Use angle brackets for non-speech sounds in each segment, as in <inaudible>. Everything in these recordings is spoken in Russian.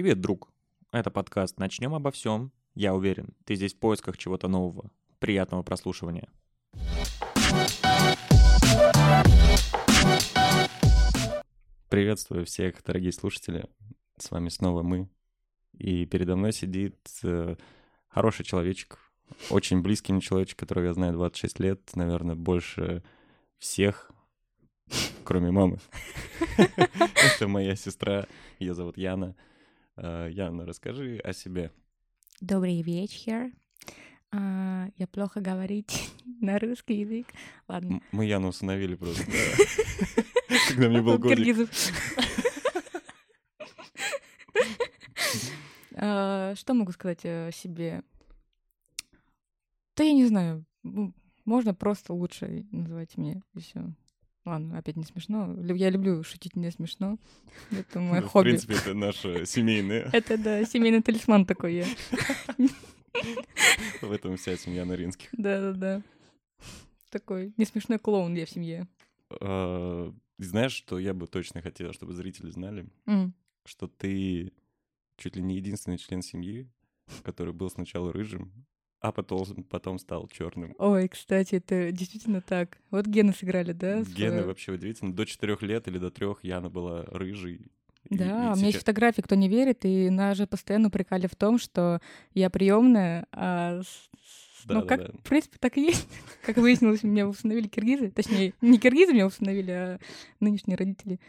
Привет, друг. Это подкаст «Начнем обо всем». Я уверен, ты здесь в поисках чего-то нового. Приятного прослушивания. Приветствую всех, дорогие слушатели. С вами снова мы. И передо мной сидит э, хороший человечек, очень близкий мне человечек, которого я знаю 26 лет, наверное, больше всех, кроме мамы. <laughs> Это моя сестра, ее зовут Яна. Э, Яна, расскажи о себе. Добрый вечер. А, я плохо говорить <laughs> на русский язык. Ладно. Мы Яну установили просто, да. <laughs> когда мне был годик. <laughs> А, Что могу сказать о себе? Да я не знаю. Можно просто лучше называть меня и все. Ладно, опять не смешно. Я люблю шутить не смешно. <laughs> Это мое Ну, В хобби. принципе, это наше семейное. <laughs> Это, да, семейный талисман такой я. В этом вся семья Наринских. Да-да-да. Такой не смешной клоун я в семье. А, Знаешь, что я бы точно хотел, чтобы зрители знали? Что ты чуть ли не единственный член семьи, который был сначала рыжим, а потом, потом стал черным. Ой, кстати, это действительно так. Вот гены сыграли, да? Гены свою- вообще удивительно. До четырех лет или до трех Яна была рыжей. И- Да, и у меня есть сейчас- фотографии, кто не верит, и нас же постоянно упрекали в том, что я приемная, а с- ну, как, Да-да-да. в принципе, так и есть. Как выяснилось, меня установили киргизы. Точнее, не киргизы меня установили, а нынешние родители.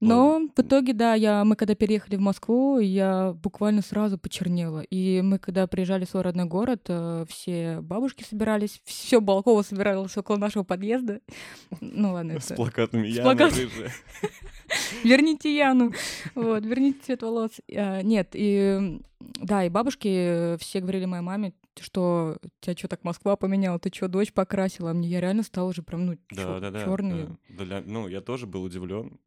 Но в итоге, да, я, мы когда переехали в Москву, я буквально сразу почернела. И мы, когда приезжали в свой родной город, э, все бабушки собирались, <laughs> все Балкова собиралось около нашего подъезда. Ну ладно, С это... плакатами С Яна плакат-. <laughs> Верните Яну. Вот, верните цвет волос. А, Нет, и да, и бабушки все говорили моей маме, что тебя что так Москва поменяла, ты что, дочь покрасила? А мне я реально стала уже прям, ну, Да, да, да. черный. да. Для- Ну, я тоже был удивлен.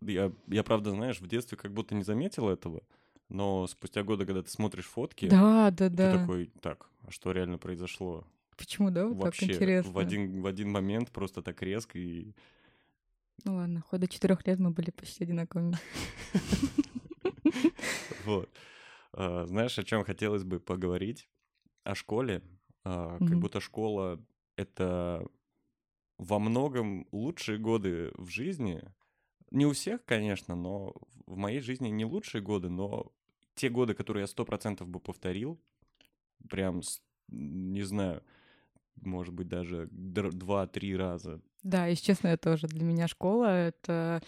Я, я, правда, знаешь, в детстве как будто не заметил этого, но спустя годы, когда ты смотришь фотки, Да, да, ты да. такой, так, а что реально произошло? Почему, да? Вот Вообще, так интересно. в один, в один момент просто так резко и... Ну ладно, хоть до четырех лет мы были почти одинаковыми. <laughs> Вот. А, Знаешь, о чем хотелось бы поговорить? О школе. А, Как будто школа — это во многом лучшие годы в жизни. Не у всех, конечно, но в моей жизни не лучшие годы, но те годы, которые я сто процентов бы повторил, прям, не знаю, может быть, даже два-три раза. Да, если честно, я тоже. Для меня школа — это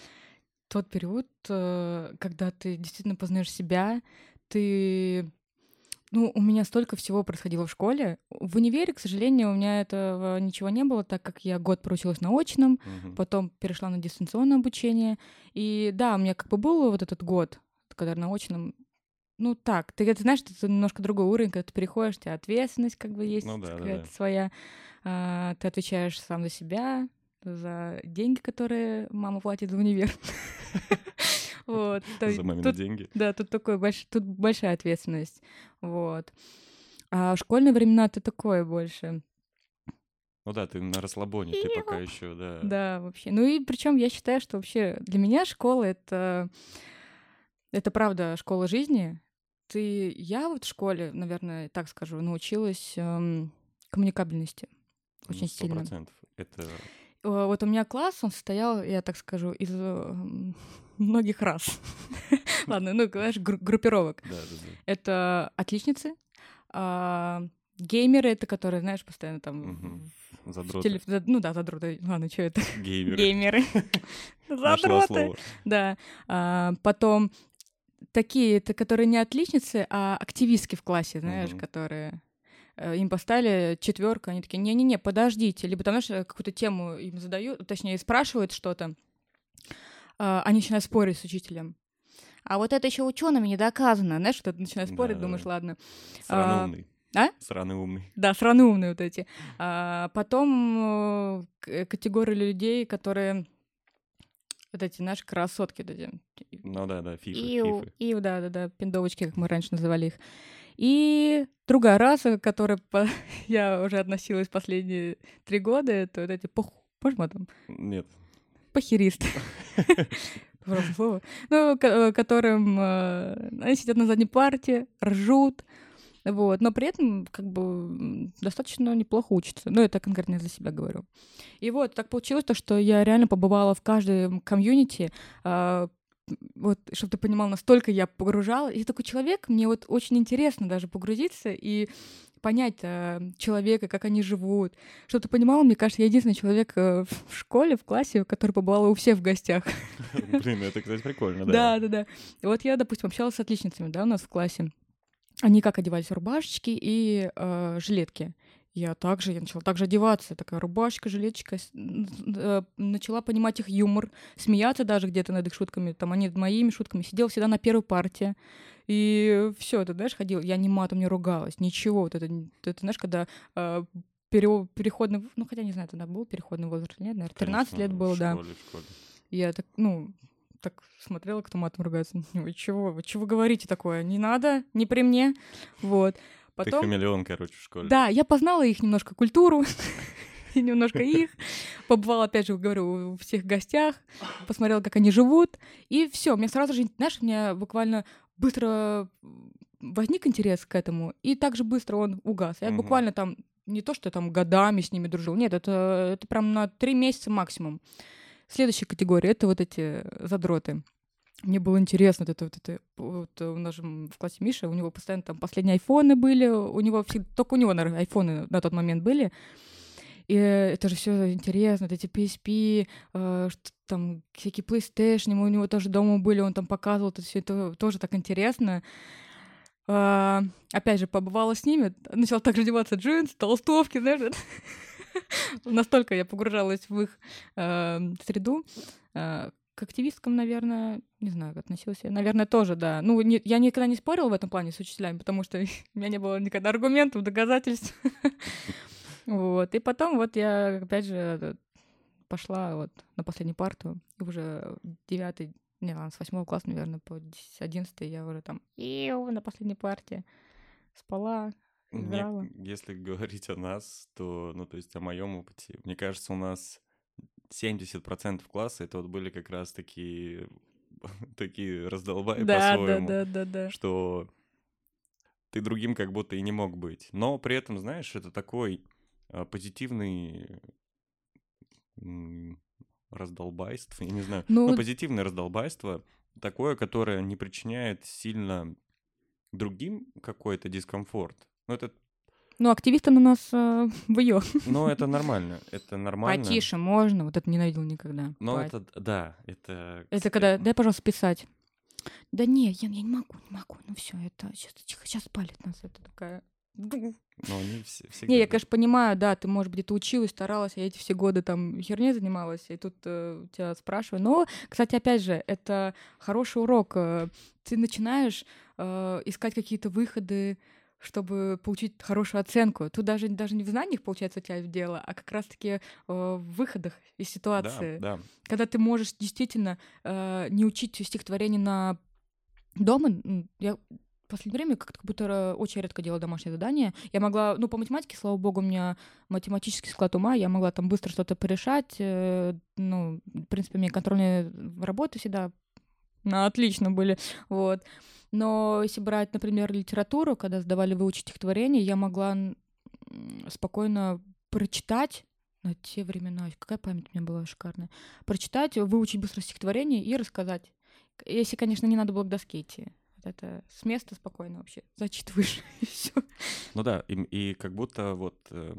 тот период, э, когда ты действительно познаешь себя, ты... Ну, у меня столько всего происходило в школе. В универе, к сожалению, у меня этого ничего не было, так как я год проучилась на очном, Мгм. потом перешла на дистанционное обучение. И да, у меня как бы был вот этот год, когда на очном ну так, ты это знаешь, это немножко другой уровень, когда ты переходишь, у тебя ответственность как бы есть Ну да, да, какая-то да. своя, а, ты отвечаешь сам за себя, за деньги, которые мама платит за универ. <laughs> Вот. За мамины тут- деньги. Да, тут такой больш- тут большая ответственность. Вот. А в школьные времена ты такое больше. Ну да, ты на расслабоне, ты пока еще, да. Да, вообще. Ну и причем я считаю, что вообще для меня школа это это правда школа жизни. Ты, я вот в школе, наверное, так скажу, научилась эм, коммуникабельности очень Ну, сто сильно. процентов. Это Э, Вот у меня класс, он состоял, я так скажу, из эм, многих раз. <laughs> Ладно, ну, знаешь, гру- группировок. Это отличницы, а, геймеры, это которые, знаешь, постоянно там Задроты. теле- за- Ну да, задроты. Ладно, что это? Геймеры. Геймеры. <laughs> Задроты. Да. А, Потом такие, это которые не отличницы, а активистки в классе, знаешь, Мгм. которые э, им поставили четверку, они такие, не-не-не, подождите, либо там, знаешь, какую-то тему им задают, точнее, спрашивают что-то, они начинают спорить с учителем. А вот это еще учеными не доказано, знаешь, что ты начинаешь спорить, Да-да-да. думаешь, ладно. Сраный А, умный. а? Сраный умный. Да, сраные умные вот эти. А, потом э, к- категория людей, которые вот эти наши красотки, вот эти. Ну да, да, фифы, Иу, фифы. иу, да, да, да, пиндовочки, как мы раньше называли их. И другая раса, к которой по- <laughs> я уже относилась последние три года, это вот эти пох... Можно там? Нет. Слово. <laughs> Ну, ко- которым э, они сидят на задней парте, ржут, вот, но при этом как бы достаточно неплохо учатся. Ну, это конкретно я за себя говорю. И вот так получилось то, что я реально побывала в каждом комьюнити, а, вот, чтобы ты понимал, настолько я погружала. И я такой человек, мне вот очень интересно даже погрузиться и понять э, человека, как они живут. Чтобы ты понимал, мне кажется, я единственный человек э, в школе, в классе, который побывала у всех в гостях. <laughs> Блин, это, кстати, прикольно, да. Да, да, да. И вот я, допустим, общалась с отличницами, да, у нас в классе. Они как одевались рубашечки и э, жилетки. Я также, я начала также одеваться, такая рубашка, жилеточка, э, начала понимать их юмор, смеяться даже где-то над их шутками, там они над моими шутками, сидела всегда на первой партии, и все, ты знаешь, ходила, я ни матом не ругалась, ничего, вот это, н- это знаешь, когда э, пере- переходный, ну хотя не знаю, тогда был переходный возраст или нет, наверное, 13 лет Конечно, было, в да. школе, школе. Я так, ну, так смотрела, кто матом ругается. <laughs> Вы чего? Вы чего говорите такое? Не надо, не при мне. Вот. Ты Потом... хамелеон, короче, в школе. Да, я познала их немножко культуру, <laughs> и немножко их. Побывала, опять же, говорю, у всех гостях, посмотрела, как они живут. И все, меня сразу же, знаешь, у меня буквально быстро возник интерес к этому, и также быстро он угас. Я Мгм. буквально там не то, что я там годами с ними дружил, нет, это, это прям на три месяца максимум. Следующая категория — это вот эти задроты. Мне было интересно, вот это, вот это, вот у нас же в классе Миша, у него постоянно там последние айфоны были, у него всегда, только у него, наверное, айфоны на тот момент были. И это же все интересно, эти PSP, э, что там всякие PlayStation, у него тоже дома были, он там показывал, это все это тоже так интересно. А, опять же, побывала с ними, начала также одеваться джинсы, толстовки, знаешь, <laughs> настолько я погружалась в их э, среду. Э, к активисткам, наверное, не знаю, относилась я. Наверное, тоже, да. Ну, не- я никогда не спорила в этом плане с учителями, потому что <laughs> у меня не было никогда аргументов, доказательств. <laughs> Вот. И потом вот я, опять же, пошла вот на последнюю парту, и уже девятый, не, ладно, с восьмого класса, наверное, по одиннадцатый я уже там «Иу», на последней партии спала, Мне- если говорить о нас, то, ну, то есть о моем опыте, мне кажется, у нас 70% класса это вот были как раз такие, <laughs> такие раздолбаи Да, да, по-своему, да, да, да. что ты другим как будто и не мог быть. Но при этом, знаешь, это такой позитивный м, раздолбайство, <laughs> я не знаю, Ну, ну, позитивное раздолбайство, такое, которое не причиняет сильно другим какой-то дискомфорт. Ну, это, Ну, активисты на нас э, <laughs> бьё. ну, это <laughs> нормально, это нормально. Потише можно, вот это не ненавидел никогда. Но Па- это, да, это... Это когда, дай, пожалуйста, писать. Да не, я, я не могу, не могу, ну все, это сейчас, сейчас палит нас, это такая... <laughs> Ну, они все, всегда... Не, я, конечно, понимаю, да, ты, может быть, где-то училась, старалась, я эти все годы там херней занималась, и тут э, тебя спрашиваю. Но, кстати, опять же, это хороший урок. э, Ты начинаешь э, искать какие-то выходы, чтобы получить хорошую оценку. Тут даже, даже не в знаниях, получается, у тебя дело, а как раз-таки э, в выходах из ситуации. Да, да. Когда ты можешь действительно э, не учить стихотворение на дома. Я в последнее время как-то как будто э, очень редко делала домашнее задание. Я могла, ну, по математике, слава богу, у меня математический склад ума, я могла там быстро что-то порешать. э, Ну, в принципе, у контрольные работы всегда на отлично были, вот. Но если брать, например, литературу, когда сдавали выучить стихотворение, я могла спокойно прочитать на те времена, какая память у меня была шикарная, прочитать, выучить быстро стихотворение и рассказать. Если, конечно, не надо было к доске идти. Вот это с места спокойно вообще зачитываешь, <laughs> и все. Ну да, и, и как будто вот э,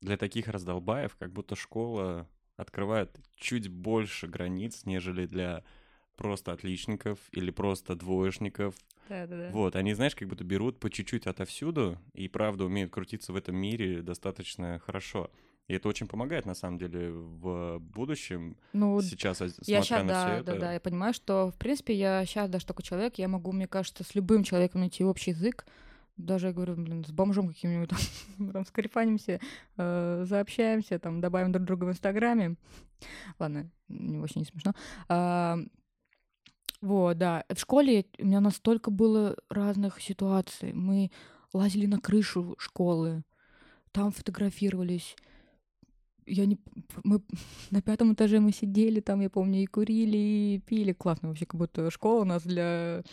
для таких раздолбаев, как будто школа открывает чуть больше границ, нежели для просто отличников или просто двоечников. Да-да-да. Вот, они, знаешь, как будто берут по чуть-чуть отовсюду и, правда, умеют крутиться в этом мире достаточно хорошо. И это очень помогает, на самом деле, в будущем. Ну, Сейчас, я сейчас, на да, все да, это... да, я понимаю, что, в принципе, я сейчас даже такой человек, я могу, мне кажется, с любым человеком найти общий язык, даже, я говорю, блин, с бомжом каким-нибудь там, <laughs> там скрипанимся, э, заобщаемся, там, добавим друг друга в Инстаграме. Ладно, не вообще не смешно. А, вот, да. В школе у меня настолько было разных ситуаций. Мы лазили на крышу школы, там фотографировались. Я не... Мы <laughs> на пятом этаже мы сидели там, я помню, и курили, и пили. Классно вообще, как будто школа у нас для... <laughs>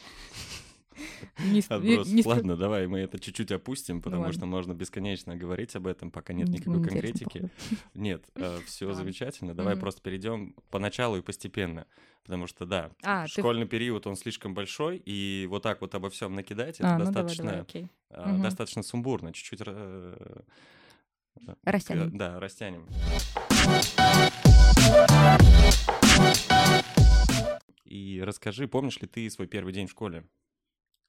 Не, Отброс. не, Ладно, давай мы это чуть-чуть опустим, ну потому ну, что можно бесконечно говорить об этом, пока нет никакой конкретики. <laughs> Нет, э, все замечательно. Давай mm-hmm. просто перейдем поначалу и постепенно. Потому что, да, а, школьный ты... период, он слишком большой, и вот так вот обо всем накидать, это а, достаточно, ну давай, давай, okay. угу. достаточно сумбурно. Чуть-чуть э, Растянем. Да, растянем. И расскажи, помнишь ли ты свой первый день в школе?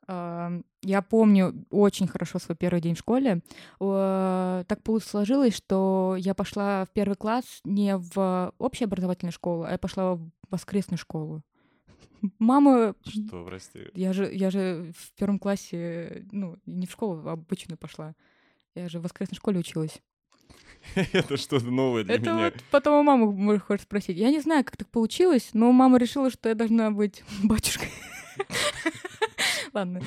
Я помню очень хорошо свой первый день в школе. Так сложилось, что я пошла в первый класс не в общеобразовательную школу, а я пошла в воскресную школу. <laughs> Мама... Что, прости? Я же, я же в первом классе, ну, не в школу, а обычную пошла. Я же в воскресной школе училась. <laughs> Это что-то новое для это меня. Вот потом у мамы можешь спросить. Я не знаю, как так получилось, но мама решила, что я должна быть <laughs> батюшкой. <laughs> Ладно.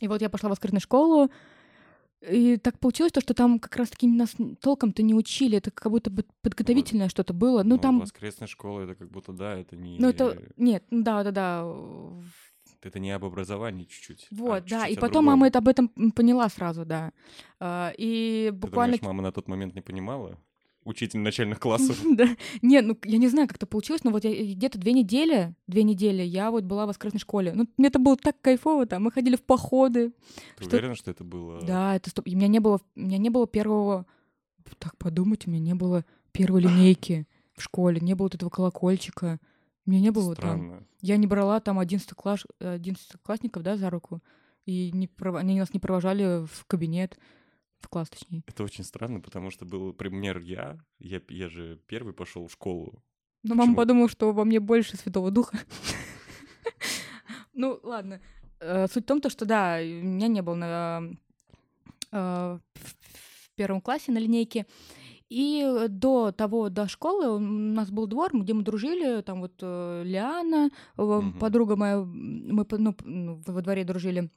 И вот я пошла в воскресную школу, и так получилось то, что там как раз-таки нас толком-то не учили, это как будто бы подготовительное вот. что-то было. Ну, ну там... Воскресная школа, это как будто, да, это не... Ну, это... Нет, да-да-да это не об образовании чуть-чуть. А вот, а да, чуть-чуть и потом мама это об этом поняла сразу, да. А, и буквально... Ты думаешь, мама на тот момент не понимала? Учитель начальных классов. <laughs> Да. Нет, ну я не знаю, как это получилось, но вот я где-то две недели, две недели я вот была в воскресной школе. Ну, мне это было так кайфово там. Мы ходили в походы. Ты что... уверена, что это было? Да, это стоп. У меня не было, у меня не было первого... Так подумать, у меня не было первой линейки в школе, не было вот этого колокольчика. У меня не было Странно. там. Я не брала там 11 класс, 11 классников, да, за руку. И не, они нас не провожали в кабинет, в класс, точнее. Это очень странно, потому что был пример я. Я, я же первый пошел в школу. Но мама подумала, что во мне больше Святого Духа. Ну, ладно. Э, суть в том, что да, у меня не было на, э, в первом классе на линейке. И до того, до школы у нас был двор, где мы дружили, там вот э, Лиана, угу. подруга моя, мы ну, ну, во дворе дружили.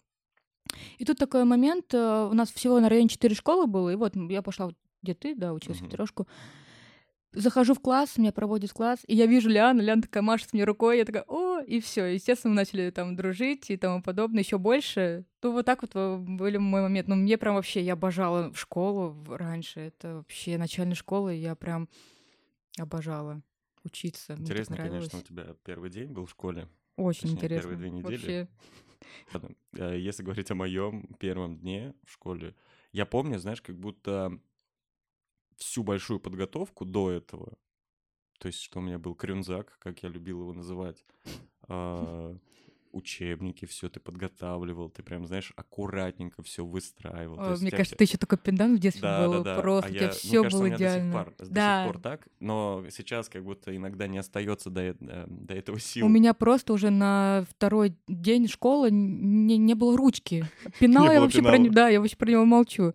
И тут такой момент, э, у нас всего на районе четыре школы было, и вот я пошла, где ты, да, училась угу. в трешку. Захожу в класс, меня проводят в класс, и я вижу Лиану, Лиана такая машет мне рукой, я такая, о, и все, естественно, мы начали там дружить и тому подобное, еще больше. Ну, вот так вот были мой момент. Ну, мне прям вообще, я обожала школу раньше, это вообще начальная школа, и я прям обожала учиться. Интересно, конечно, у тебя первый день был в школе. Очень Точнее, интересно. Первые две недели. Вообще. <laughs> Э, если говорить о моем первом дне в школе, я помню, знаешь, как будто всю большую подготовку до этого, то есть что у меня был крюнзак, как я любил его называть, а, учебники, все ты подготавливал, ты прям, знаешь, аккуратненько все выстраивал. О, мне кажется, ты еще только пендант в детстве да, был, да, да. просто а у тебя все было у идеально. До сих, пор, да. до сих пор так, но сейчас как будто иногда не остается до, э, до этого сил. У меня просто уже на второй день школы не, не было ручки. <laughs> Пенал я вообще про, да, я вообще про него молчу.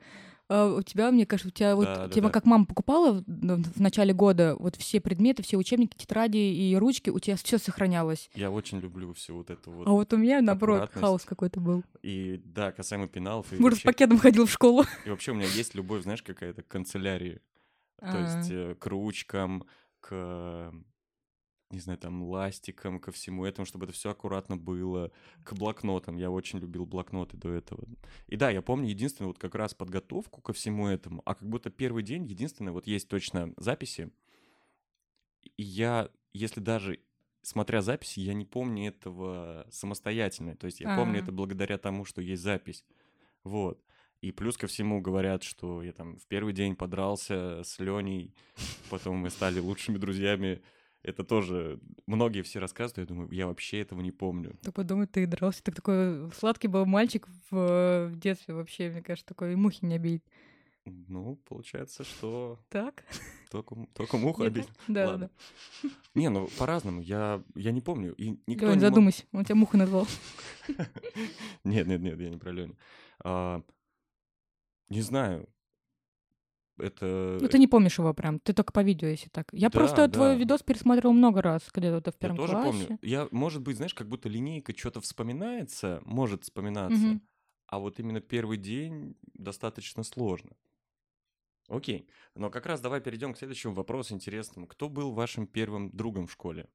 А, у тебя, мне кажется, у тебя вот да, тема, да. как мама покупала в, в начале года, вот все предметы, все учебники, тетради и ручки, у тебя все сохранялось. Я очень люблю все вот это вот. А вот у меня, наоборот, хаос какой-то был. И да, касаемо пеналов. Может, вообще... с пакетом ходил в школу. И вообще у меня есть любовь, знаешь, какая-то к канцелярии. То есть э, к ручкам, к не знаю, там, ластиком, ко всему этому, чтобы это все аккуратно было, к блокнотам. Я очень любил блокноты до этого. И да, я помню единственное, вот как раз подготовку ко всему этому, а как будто первый день, единственное, вот есть точно записи, и я, если даже смотря записи, я не помню этого самостоятельно. То есть я А-а-а. помню а. это благодаря тому, что есть запись. Вот. И плюс ко всему говорят, что я там в первый день подрался с Леней, потом мы стали лучшими друзьями это тоже многие все рассказывают, я думаю, я вообще этого не помню. Так подумай, ты дрался, так такой сладкий был мальчик в, в детстве вообще, мне кажется, такой мухи не обидеть. Ну, получается, что... Так? Только, только муху обидеть. Да, Ладно. да. Не, ну, по-разному. Я, я не помню. И никто Лёнь, не задумайся, мог... он тебя муху назвал. <laughs> Нет, нет, нет, я не про Леню. А, не знаю это... Ну, ты не помнишь его прям, ты только по видео, если так. Я да, просто да. твой видос пересматривал много раз, когда ты в первом Я тоже классе. помню. Я, может быть, знаешь, как будто линейка что-то вспоминается, может вспоминаться, угу. а вот именно первый день достаточно сложно. Окей. Но как раз давай перейдем к следующему вопросу интересному. Кто был вашим первым другом в школе?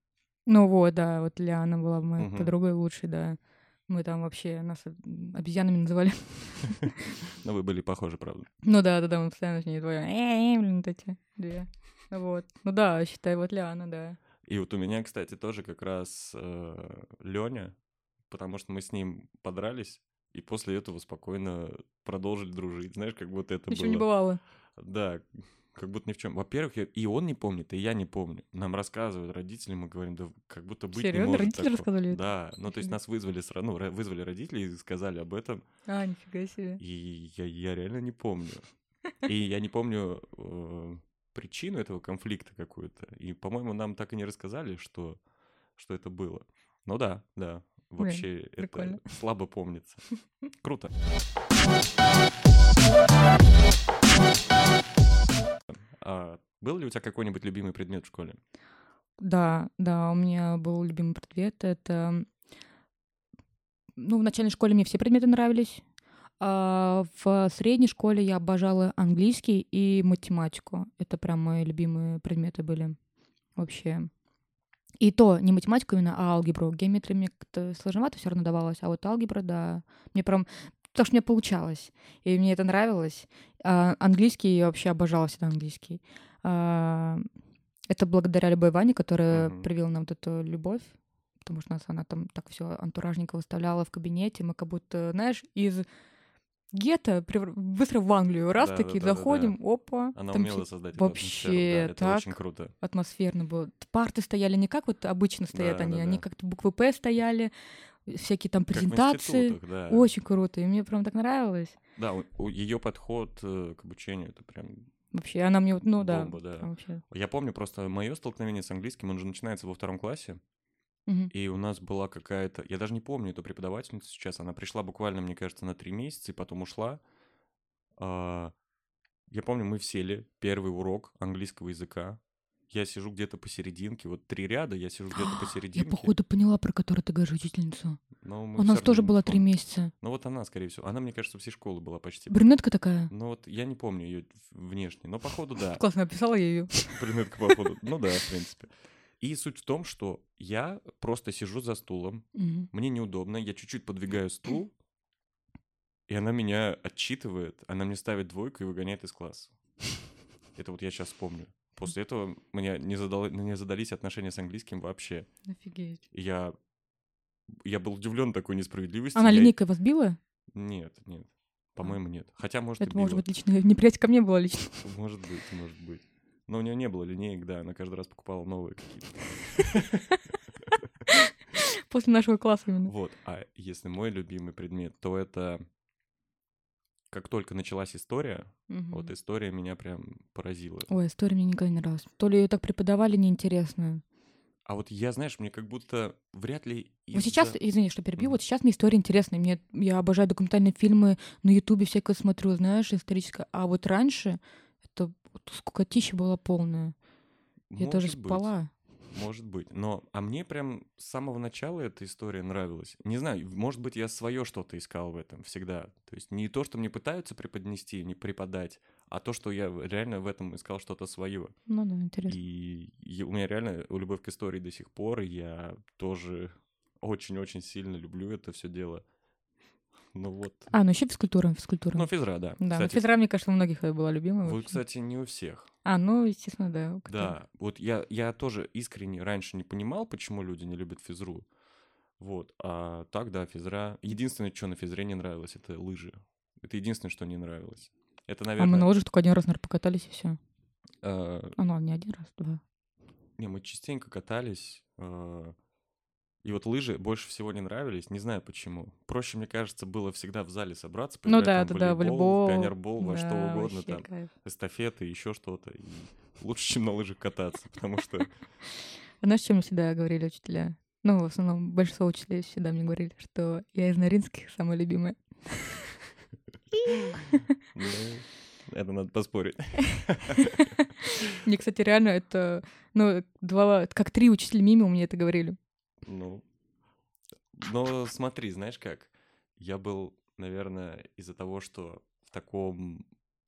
Ну вот, да, вот Лиана была моей Мгм. подругой лучшей, да. Мы там вообще нас обезьянами называли. <laughs> Ну, вы были похожи, правда. Ну да, да, да, мы постоянно с ней вдвоем. Э, блин, вот эти две. Вот. Ну да, считай, вот Лиана, да. И вот у меня, кстати, тоже как раз Леня, потому что мы с ним подрались, и после этого спокойно продолжили дружить. Знаешь, как будто это Ничего было... не бывало. Да, как будто ни в чем. Во-первых, я- и он не помнит, и я не помню. Нам рассказывают родители, мы говорим, да как будто быть не Серьезно? может Родители такого». рассказывали это? Да, ну то есть нас вызвали ну, вызвали родители и сказали об этом, А, нифига себе. и я, я реально не помню. И я не помню э, причину этого конфликта какую-то. И, по-моему, нам так и не рассказали, что, что это было. Ну да, да. Вообще это прикольно. слабо помнится. Круто. А был ли у тебя какой-нибудь любимый предмет в школе? Да, да, у меня был любимый предмет. Это... Ну, в начальной школе мне все предметы нравились. А в средней школе я обожала английский и математику. Это прям мои любимые предметы были вообще. И то не математику именно, а алгебру. Геометрия мне как-то сложновато все равно давалась, а вот алгебра, да, мне прям... Потому что мне получалось, и мне это нравилось. А английский я вообще обожала всегда английский. А, это благодаря любой Ване, которая Мгм. привила нам вот эту любовь, потому что нас она там так все антуражненько выставляла в кабинете, мы как будто, знаешь, из гетто быстро в Англию, раз Да, таки да, да, да, да. заходим, опа, Она там умела все создать вообще да, это так очень круто. атмосферно было. Парты стояли не как вот обычно стоят Да, они, да, они да. как-то буквы П стояли, всякие там презентации. да. Очень круто, и мне прям так нравилось. Да, ее подход э, к обучению это прям Вообще, она мне, вот, ну да, бомба, да. вообще. Я помню просто мое столкновение с английским, он же начинается во втором классе, Мгм. и у нас была какая-то, я даже не помню эту преподавательницу сейчас, она пришла буквально, мне кажется, на три месяца и потом ушла. А, Я помню, мы сели, первый урок английского языка. Я сижу где-то посерединке, вот три ряда, я сижу где-то Я, посерединке. походу, поняла, про которую ты говоришь, учительницу. но мы У нас тоже было три месяца. Ну вот она, скорее всего. Она, мне кажется, всей школы была почти. Брюнетка такая. Ну вот я не помню ее внешне, но походу да. <laughs> Классно описала я ее. <laughs> Брюнетка, походу. Ну да, в принципе. И суть в том, что я просто сижу за стулом, мне неудобно, я чуть-чуть подвигаю стул, и она меня отчитывает, она мне ставит двойку и выгоняет из класса. <laughs> Это вот я сейчас вспомню. После этого мне не, задал- не задались отношения с английским вообще. Офигеть. Я, я был удивлен такой несправедливостью. Она Я- линейкой вас била? Нет, нет. По-моему, нет. Хотя, может, Это и может быть лично неприятие ко мне было лично. <laughs> Может быть, может быть. Но у нее не было линеек, да, она каждый раз покупала новые какие-то. <laughs> После нашего класса именно. Вот, а если мой любимый предмет, то это как только началась история, Мгм. вот история меня прям поразила. Ой, история мне никогда не нравилась. То ли ее так преподавали неинтересно. А вот я, знаешь, мне как будто вряд ли Вот сейчас, извини, что перебью, Мгм. вот сейчас мне история интересная. Мне, я обожаю документальные фильмы, на Ютубе всякое смотрю, знаешь, историческое. А вот раньше это скукотища была полная. Я даже Может быть, спала. Может быть. Но, а мне прям с самого начала эта история нравилась. Не знаю, может быть, я свое что-то искал в этом всегда. То есть не то, что мне пытаются преподнести, не преподать, а то, что я реально в этом искал что-то свое. Ну да, интересно. И я- у меня реально любовь к истории до сих пор, и я тоже очень-очень сильно люблю это все дело. Ну вот. А, ну еще физкультура, физкультура. Ну, физра, да. да, ну, Кстати, физра, мне кажется, у многих была любимая. вот, вообще. кстати, не у всех. А, ну, естественно, да. Да, вот я, я тоже искренне раньше не понимал, почему люди не любят физру. Вот, а так, да, физра. Единственное, что на физре не нравилось, это лыжи. Это единственное, что не нравилось. Это, А мы наверное... на лыжах только один раз, наверное, покатались и все. э, А, ну, не один раз, два. Не, мы частенько катались. э, И вот лыжи больше всего не нравились, не знаю почему. Проще, мне кажется, было всегда в зале собраться, Ну поиграть да, там да, да, в волейбол. пионербол, во что Да, угодно, вообще там, кайф. эстафеты, еще что-то. И лучше, чем на лыжах кататься, потому что <laughs> Знаешь, чем мне всегда говорили учителя? Ну, в основном, большинство учителей всегда мне говорили, что я из Наринских самая любимая. <laughs> ну, это надо поспорить. <laughs> Мне, кстати, реально это, ну, два, как три учителя мимо мне это говорили. Ну, но смотри, знаешь как? Я был, наверное, из-за того, что в таком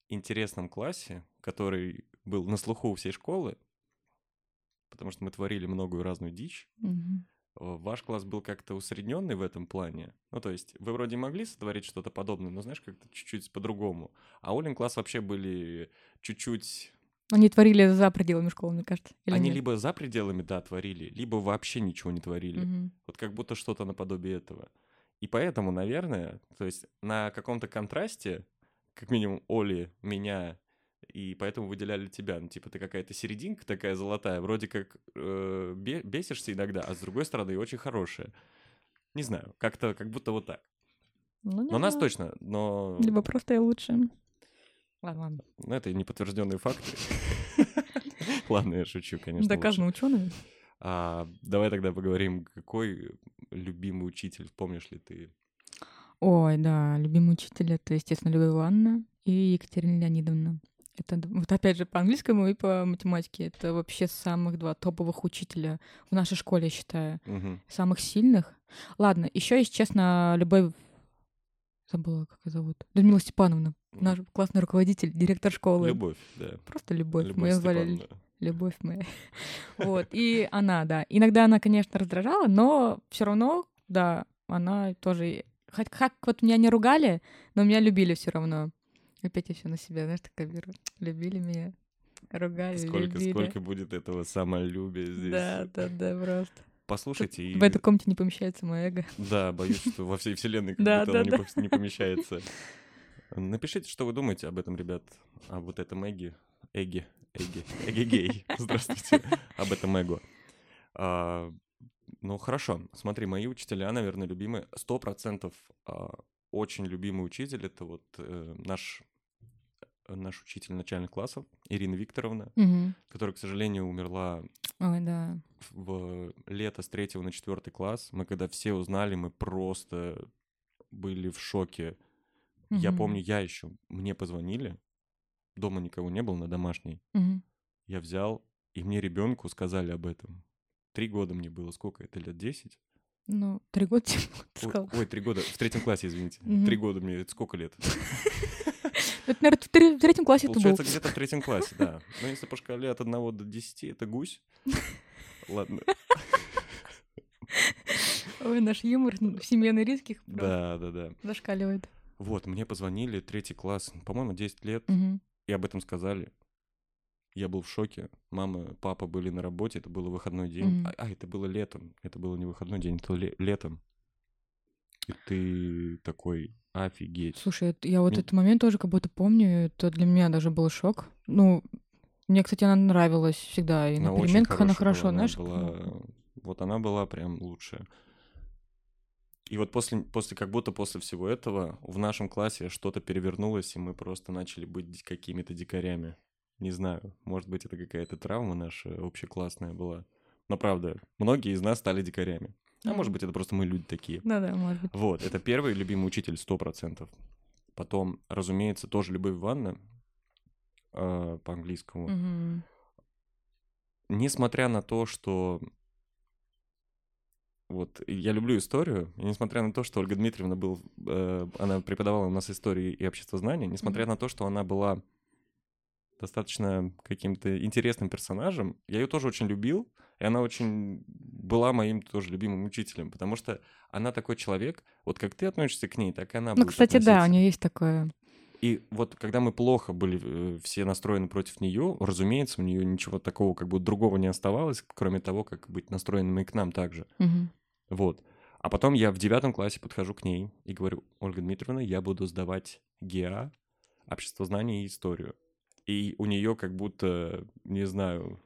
интересном классе, который был на слуху у всей школы, потому что мы творили многую разную дичь, э, ваш класс был как-то усредненный в этом плане. Ну, то есть вы вроде могли сотворить что-то подобное, но, знаешь, как-то чуть-чуть по-другому. А Олин класс вообще были чуть-чуть... Они творили за пределами школы, мне кажется. Или Они нет? либо за пределами, да, творили, либо вообще ничего не творили. Мгм. Вот как будто что-то наподобие этого. И поэтому, наверное, то есть на каком-то контрасте, как минимум Оли, меня, и поэтому выделяли тебя. Ну, типа, ты какая-то серединка такая золотая, вроде как э, бе- бесишься иногда, а с другой стороны и очень хорошая. Не знаю, как-то, как будто вот так. Ну, Но нас знаю. точно, но Либо просто я лучше. Ладно, ладно. ну, это неподтвержденные факты. <laughs> Ладно, я шучу, конечно. Доказано учеными. А, давай тогда поговорим, какой любимый учитель, помнишь ли ты? Ой, да, любимый учитель это, естественно, Любовь Ивановна и Екатерина Леонидовна. Это вот опять же по английскому и по математике. Это вообще самых два топовых учителя в нашей школе, я считаю. Мгм. Самых сильных. Ладно, еще есть, честно, Любовь... Забыла, как ее зовут. Людмила Степановна. Наш классный руководитель, директор школы. Любовь, да. Просто Любовь. Мы Любовь ее звали. Любовь моя. <laughs> Вот. И она, да. Иногда она, конечно, раздражала, но все равно, да, она тоже... Хоть как вот меня не ругали, но меня любили все равно. Опять я все на себя, знаешь, такая беру. Любили меня, ругали, Сколько, любили. сколько будет этого самолюбия здесь. Да, да, да, просто. Послушайте, и... В этой комнате не помещается мое эго. Да, боюсь, что во всей вселенной как <laughs> будто оно не помещается. <laughs> Напишите, что вы думаете об этом, ребят. Об вот этом Эгги. Эгги. Эгги. Эгги-гей. <laughs> Здравствуйте. Об этом Эго. А, Ну, хорошо. Смотри, мои учителя, наверное, любимые. Сто процентов а, очень любимый учитель — это вот э, наш наш учитель начальных классов Ирина Викторовна, Мгм. которая, к сожалению, умерла Ой, да. в лето с третьего на четвертый класс. Мы когда все узнали, мы просто были в шоке. Я Мгм. помню, я еще, мне позвонили, дома никого не было на домашней. Мгм. Я взял, и мне ребенку сказали об этом. Три года мне было, сколько это, лет десять? Ну, три года Ой, сказал. Ой, три года, в третьем классе, извините. Мгм. Три года мне, это сколько лет? <laughs> Это, наверное, в тре- в третьем классе это был. Получается, где-то в третьем классе, да. Но если по шкале от одного до десяти, это гусь. Ладно. <laughs> Ой, наш юмор в семье Норильских просто Да, да, да. зашкаливает. Вот, мне позвонили, третий класс, по-моему, 10 лет, Мгм. и об этом сказали. Я был в шоке. Мама, папа были на работе, это был выходной день. Мгм. А, а, это было летом. Это было не выходной день, это ле- летом. И ты такой, офигеть. Слушай, я вот Ми- этот момент тоже как будто помню. Это для меня даже был шок. Ну, мне, кстати, она нравилась всегда. И на Она очень переменках она хорошо, была, она знаешь. была- ну, Вот она была прям лучшая. И вот после, после, как будто после всего этого в нашем классе что-то перевернулось, и мы просто начали быть какими-то дикарями. Не знаю, может быть, это какая-то травма наша общеклассная была. Но правда, многие из нас стали дикарями. А может быть, это просто мы люди такие. Да-да, может быть. Вот, это первый любимый учитель, сто процентов. Потом, разумеется, тоже Любовь Ивановна э, по-английскому. Мгм. Несмотря на то, что... Вот, я люблю историю, и несмотря на то, что Ольга Дмитриевна был... э, она преподавала у нас историю и обществознание, несмотря Мгм. на то, что она была достаточно каким-то интересным персонажем, я ее тоже очень любил, и она очень была моим тоже любимым учителем, потому что она такой человек, вот как ты относишься к ней, так и она Ну, будет кстати, да, у относиться. нее есть такое. И вот когда мы плохо были э, все настроены против нее, разумеется, у нее ничего такого как бы другого не оставалось, кроме того, как быть настроенными к нам также. Мгм. Вот. А потом я в девятом классе подхожу к ней и говорю, Ольга Дмитриевна, я буду сдавать ГИА, обществознание и историю. И у нее как будто, не знаю,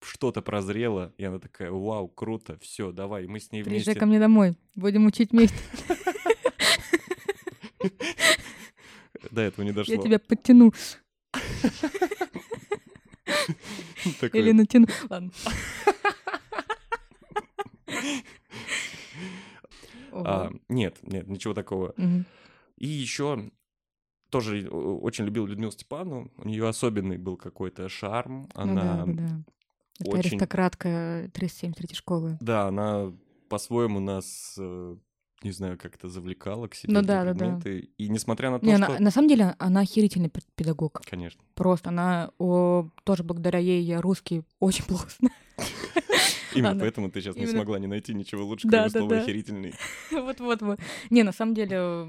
что-то прозрело, и она такая, вау, круто, все, давай, мы с ней Приезжай вместе. ко мне домой. Будем учить вместе. <laughs> До этого не дошло. Я тебя подтяну. <laughs> Или натяну. Ладно. <laughs> а, нет, нет, ничего такого. Мгм. И еще тоже э, очень любил Людмилу Степановну. У нее особенный был какой-то шарм. Ну Она, да, да, да. Это очень- аристократка 37 третьей школы. да, она по-своему нас э, не знаю, как-то завлекала к себе Ну да, да, да. И несмотря на то, Не, что... она- на самом деле она охерительный пед- педагог. Конечно. Просто она о, тоже благодаря ей я русский очень плохо знаю. Именно Она- поэтому ты сейчас не именно- смогла не найти ничего лучше, Да, кроме да, слова да. охерительный. <laughs> Вот, вот, вот. Не, на самом деле,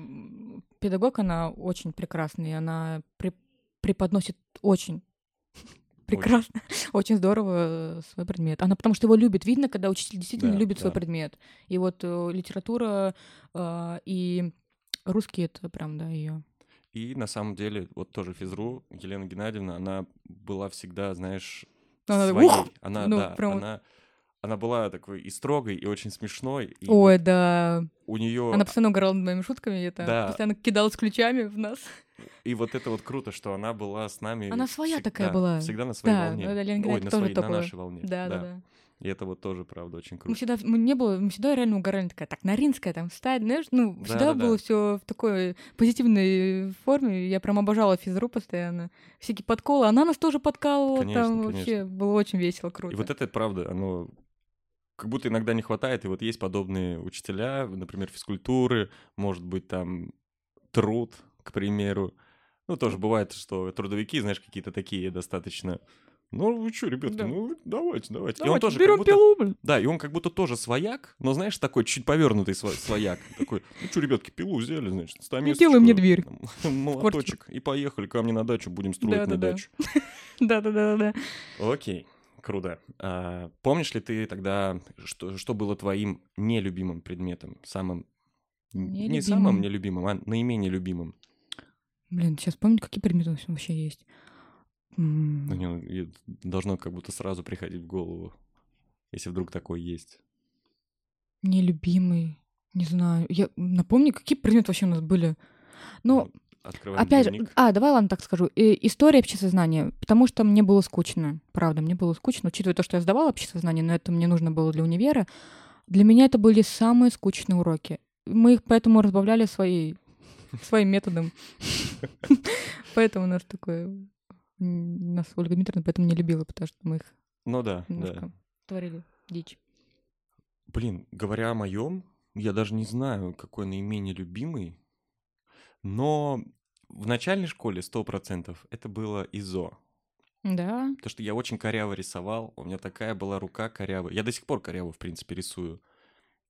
педагог, она очень прекрасная, она при- преподносит очень <laughs> прекрасно, <laughs> очень здорово э, свой предмет. Она потому что его любит. Видно, когда учитель действительно Да, любит свой да. предмет. И вот э, литература э, и русский это прям, да, ее. И на самом деле, вот тоже физру, Елена Геннадьевна, она была всегда, знаешь, Она своей. ух! Она, Ну, да, прям она, она была такой и строгой, и очень смешной. И Ой, да. у нее Она постоянно угорала над моими шутками, и это Да. постоянно кидалась ключами в нас. И вот это вот круто, что она была с нами. Она своя всег- такая да, была. Всегда на своей Да, волне. да, Лена Ой, на тоже своей, на топовая. нашей волне. Да, да, да. И это вот тоже, правда, очень Мы круто. всегда, мы не было, мы всегда реально угорали такая, так, Наринская там встать, знаешь, ну, Да, всегда да, да. было все в такой позитивной форме, я прям обожала физру постоянно, всякие подколы, она нас тоже подкалывала, Конечно, там конечно. вообще было очень весело, круто. И вот это правда, оно как будто иногда не хватает, и вот есть подобные учителя, например, физкультуры, может быть, там труд, к примеру. Ну, тоже бывает, что трудовики, знаешь, какие-то такие достаточно... Ну, вы что, ребятки, Да. ну, давайте, давайте. и он Давайте, тоже берем будто... пилу, блин. Да, и он как будто тоже свояк, но, знаешь, такой чуть повернутый сво- свояк. Такой, ну что, ребятки, пилу взяли, значит, стамесочку, делай мне дверь. <laughs> Молоточек. И поехали ко мне на дачу, будем строить на Да-да-да. дачу. <laughs> Да-да-да-да. Окей, круто. А, помнишь ли ты тогда, что, что было твоим нелюбимым предметом? Самым... Не Нелюбимым. самым нелюбимым, а наименее любимым. Блин, сейчас помню, какие предметы вообще есть. Ну, не, должно как будто сразу приходить в голову, если вдруг такой есть. Нелюбимый, не знаю. Я напомню, какие предметы вообще у нас были. Ну, Открываем Опять же, дневник. а, давай, ладно, так скажу. Э, История общесознания, потому что мне было скучно. Правда, мне было скучно, учитывая то, что я сдавала общесознание, но это мне нужно было для универа. Для меня это были самые скучные уроки. Мы их поэтому разбавляли своей, <laughs> своим методом. <laughs> Поэтому у нас такое... Нас Ольга Дмитриевна поэтому не любила, потому что мы их Ну да, да. творили дичь. Блин, говоря о моем, я даже не знаю, какой наименее любимый, но в начальной школе 100% это было ИЗО. Да, Потому что я очень коряво рисовал, у меня такая была рука корявая. Я до сих пор коряво, в принципе, рисую.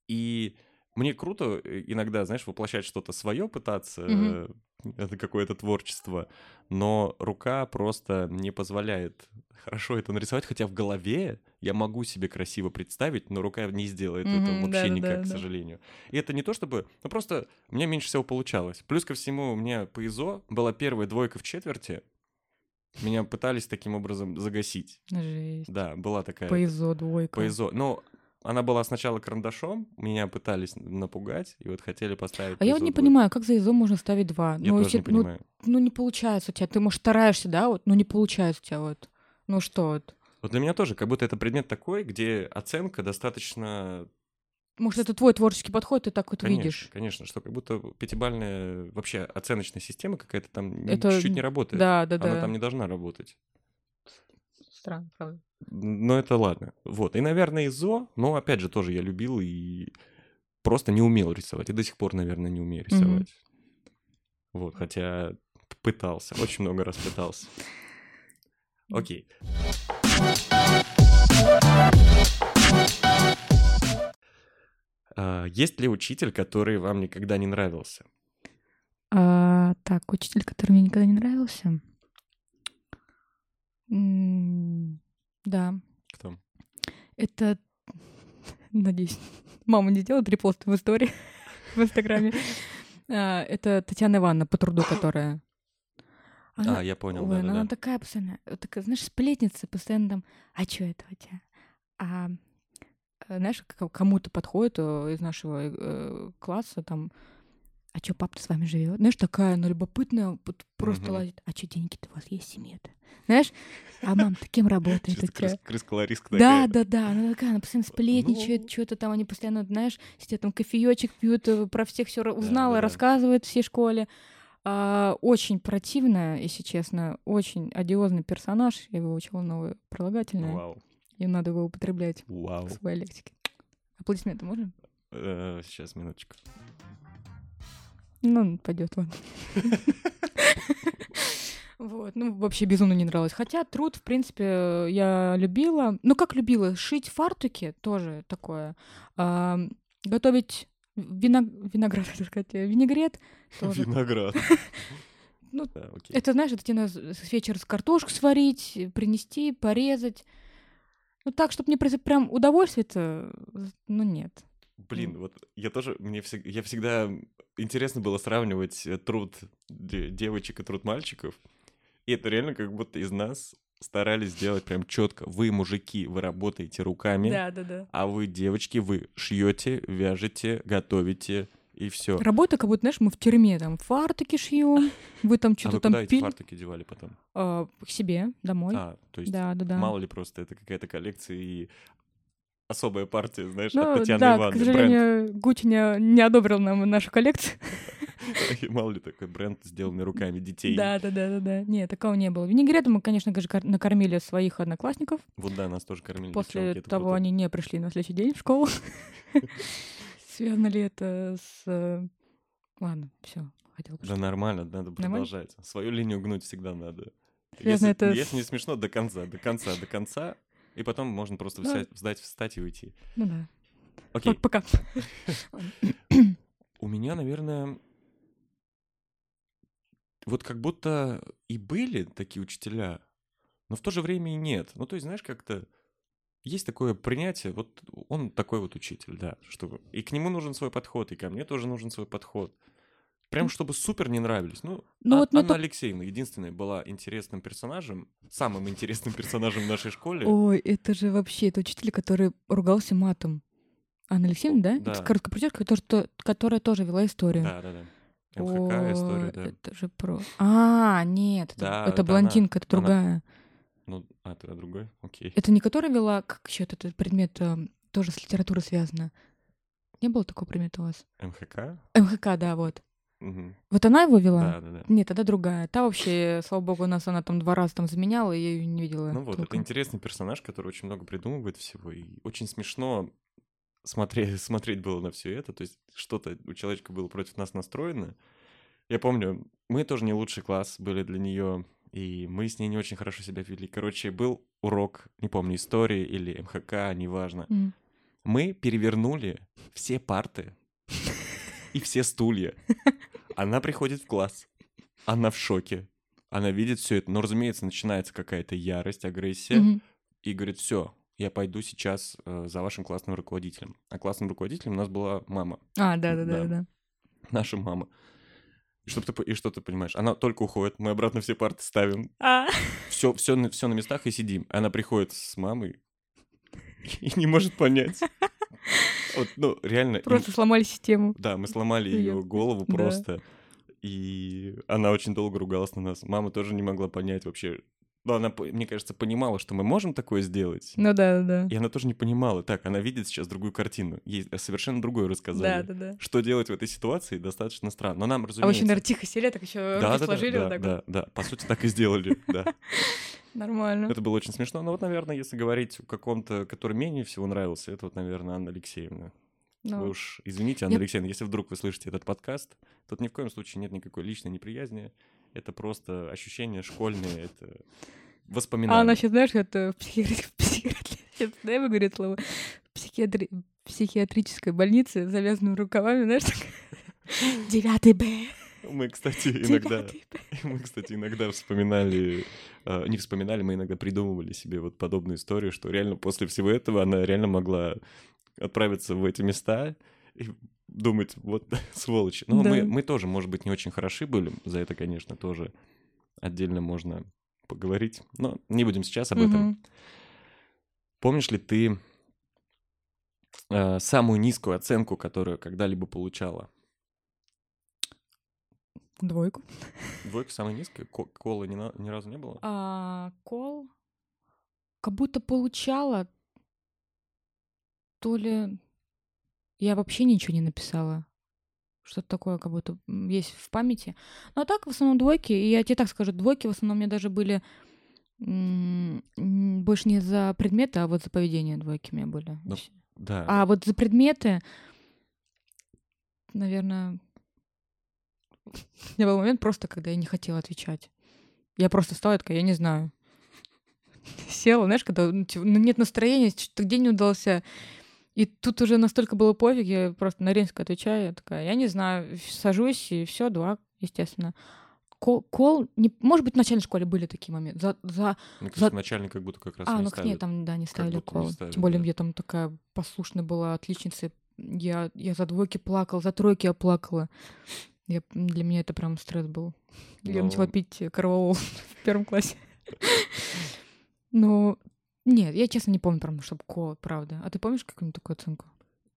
И мне круто э, иногда, знаешь, воплощать что-то свое, пытаться, э, это какое-то творчество, но рука просто не позволяет хорошо это нарисовать, хотя в голове я могу себе красиво представить, но рука не сделает это Мгм, вообще да-да-да, никак, к да. сожалению. И это не то чтобы... Ну, просто у меня меньше всего получалось. Плюс ко всему, у меня по ИЗО была первая двойка в четверти, меня пытались таким образом загасить. жесть. Да, была такая Поизо, двойка. по ИЗО. Но она была сначала карандашом, меня пытались напугать, и вот хотели поставить А я вот не понимаю, как за ИЗО можно ставить два? Я ну, тоже если- не ну, понимаю. ну, не получается у тебя. Ты, может, стараешься, да, вот, но не получается у тебя вот. Ну что вот. Вот для меня тоже, как будто это предмет такой, где оценка достаточно... Может, это твой творческий подход, ты так вот Конечно, видишь. конечно, что как будто пятибальная вообще оценочная система какая-то там Это- чуть-чуть не работает. Да, да, Она да. там не должна работать. Странно, правда. Но это ладно. Вот. И, наверное, ИЗО, но, опять же, тоже я любил и просто не умел рисовать. И до сих пор, наверное, не умею рисовать. Вот, хотя пытался, очень много раз пытался. Окей. А, Есть ли учитель, который вам никогда не нравился? А, так, учитель, который мне никогда не нравился. Да, Кто? это, <laughs> надеюсь, <laughs> мама не сделает репост в истории <laughs> в Инстаграме. А, Это Татьяна Ивановна по труду, которая... <clears throat> Она- А, я понял, Ой, ну она да-да-да. такая постоянно, такая, знаешь, сплетница, постоянно там, а что это у тебя? А э, знаешь, кому-то подходит э, из нашего э, класса, там, а что папа с вами живет? Знаешь, такая, она любопытная, вот просто Мгм. лазит, а что деньги-то у вас есть семья-то? Знаешь, а мам кем работает крыс-колористка Да, да, да, она такая, она постоянно сплетничает, Ну. что-то там, они постоянно, знаешь, сидят там кофеечек пьют, э, про всех все узнала, да-да. рассказывает всей школе. А, очень противная, если честно, очень одиозный персонаж. Я выучила новое прилагательное, Вау, и надо его употреблять вау. в своей лексике. Аплодисменты можно? Э, Сейчас, минуточку. Ну, пойдет ладно. Вот, ну, вообще безумно не нравилось. Хотя труд, в принципе, я любила. Ну, как любила? Шить фартуки тоже такое. А, готовить виног... виноград, <laughs> так сказать, винегрет тоже. Виноград. <laughs> Ну, окей. Это, знаешь, это тебе вечера с картошку сварить, принести, порезать. Ну, так, чтобы мне прям удовольствие-то, ну, нет. Блин, вот я тоже, мне всег- я всегда интересно было сравнивать э, труд де- девочек и труд мальчиков. И это реально как будто из нас старались сделать прям четко. Вы, мужики, вы работаете руками, Да, да, да. а вы, девочки, вы шьете, вяжете, готовите и все. Работа, как будто, знаешь, мы в тюрьме там фартуки шьем, вы там А что-то вы там куда эти пили. фартуки девали потом? А, к себе, домой. А, то есть да, да, да. мало ли просто это какая-то коллекция и особая партия, знаешь, Ну, от Татьяны да, к Ивановны. Бренд. сожалению, Гуччи не, не одобрил нам нашу коллекцию. <laughs> Мало ли такой бренд, сделанный руками детей. Да, да, да, да, да. Нет, такого не было. Винегретом мы, конечно, же, кор- накормили своих одноклассников. Вот да, нас тоже кормили После того они не пришли на следующий день в школу. <laughs> Связано ли это с... э, Ладно, все, хотела Да нормально, надо продолжать. Свою линию гнуть всегда надо. Связано Если, это если с- не смешно, до конца, до конца, до конца. И потом можно просто Ну. встать, встать, встать и уйти. Ну да. Окей. Вот пока. У меня, наверное, вот как будто и были такие учителя, но в то же время и нет. Ну, то есть, знаешь, как-то есть такое принятие, вот он такой вот учитель, да, что и к нему нужен свой подход, и ко мне тоже нужен свой подход. Прям чтобы супер не нравились. Ну, Ну А- вот Анна то- Алексеевна единственная была интересным персонажем, самым интересным персонажем в нашей школе. Ой, это же вообще, это учитель, который ругался матом. Анна Алексеевна, да? Да. Это короткопротяжка, которая, то- которая тоже вела историю. Да, да, да. МХК история, Ой, да. Это же про... А, нет, это, Да, это это блондинка, это она. другая. Ну, а, ты другой? Окей. Это не которая вела, как еще этот предмет э, тоже с литературой связано? Не было такого предмета у вас? МХК? МХК, да, вот. Мгм. Вот она его вела? Да, да, да. Нет, тогда другая. Та вообще, слава богу, у нас она там два раза там заменяла, и я ее не видела. Ну вот, это толком. интересный персонаж, который очень много придумывает всего, и очень смешно смотреть, <laughs> смотреть было на все это, то есть что-то у человечка было против нас настроено. Я помню, мы тоже не лучший класс были для нее, и мы с ней не очень хорошо себя вели. Короче, был урок, не помню, истории или МХК, неважно. М. Мы перевернули все парты <laughs> и все стулья. <laughs> Она приходит в класс, она в шоке, она видит все это, но, разумеется, начинается какая-то ярость, агрессия, Мгм. и говорит, все, я пойду сейчас э, за вашим классным руководителем. А классным руководителем у нас была мама, А, да, да, Да. да, да. наша мама. И что ты, и что ты понимаешь? Она только уходит, мы обратно все парты ставим, А, все, все, на, все на местах и сидим. Она приходит с мамой и не может понять. <laughs> Вот, ну, реально. им- просто сломали систему. Да, мы сломали ее голову Да. просто. И она очень долго ругалась на нас. Мама тоже не могла понять вообще. Ну, она, мне кажется, понимала, что мы можем такое сделать. Ну да, да, И она тоже не понимала. Так, она видит сейчас другую картину. Ей совершенно другое да. рассказали. Да, да, да. Что делать в этой ситуации, достаточно странно. Но нам, А разумеется... еще, наверное, тихо сели, так еще да, руки да, да, сложили да, вот так да, вот. да. По сути, так и сделали, <laughs> да. Нормально. Это было очень смешно. Но вот, наверное, если говорить о каком-то, который менее всего нравился, это вот, наверное, Анна Алексеевна. Ну, Вы уж извините, Анна Я- Алексеевна, если вдруг вы слышите этот подкаст, тут ни в коем случае нет никакой личной неприязни. Это просто ощущения школьные, это воспоминания. А она сейчас, знаешь, <laughs> <laughs> это в психиатри... в психиатри- Сейчас, дай выговорит слово. Психиатри... психиатрической больнице с завязанными рукавами, знаешь, так... <laughs> Девятый Б. Мы, кстати, иногда, мы, кстати, иногда вспоминали, э, не вспоминали, мы иногда придумывали себе вот подобную историю, что реально после всего этого она реально могла отправиться в эти места и думать, вот <laughs> сволочи. Но Да. мы, мы тоже, может быть, не очень хороши были, за это, конечно, тоже отдельно можно поговорить, но не будем сейчас об этом. Мгм. Помнишь ли ты э, самую низкую оценку, которую когда-либо получала? Двойку. Двойка самая низкая? Ко- Колы ни, на- ни разу не было? А, кол как будто получала, то ли я вообще ничего не написала. Что-то такое как будто есть в памяти. Ну а так в основном двойки. И я тебе так скажу, двойки в основном у меня даже были больше не за предметы, а вот за поведение двойки у меня были. Ну, Да. А вот за предметы наверное, у меня был момент просто, когда я не хотела отвечать. Я просто стала такая, я не знаю. <laughs> Села, знаешь, когда ну, типа, ну, нет настроения, что-то день не удался. И тут уже настолько было пофиг, я просто на римскую отвечаю, я такая, я не знаю, сажусь, и все, два, естественно. Кол, кол не, может быть, в начальной школе были такие моменты. За, за, Мне за... начальник как будто как раз А, не ну ставит. нет, там, да, не ставили будто не кол. ставят, Тем более, да. я там такая послушная была, отличница. Я, я за двойки плакала, за тройки я плакала. Я, для меня это прям стресс был. Я Ну. начала пить карваол <laughs> в первом классе. Ну, нет, я честно не помню прям, чтобы кол, правда. А ты помнишь какую-нибудь такую оценку?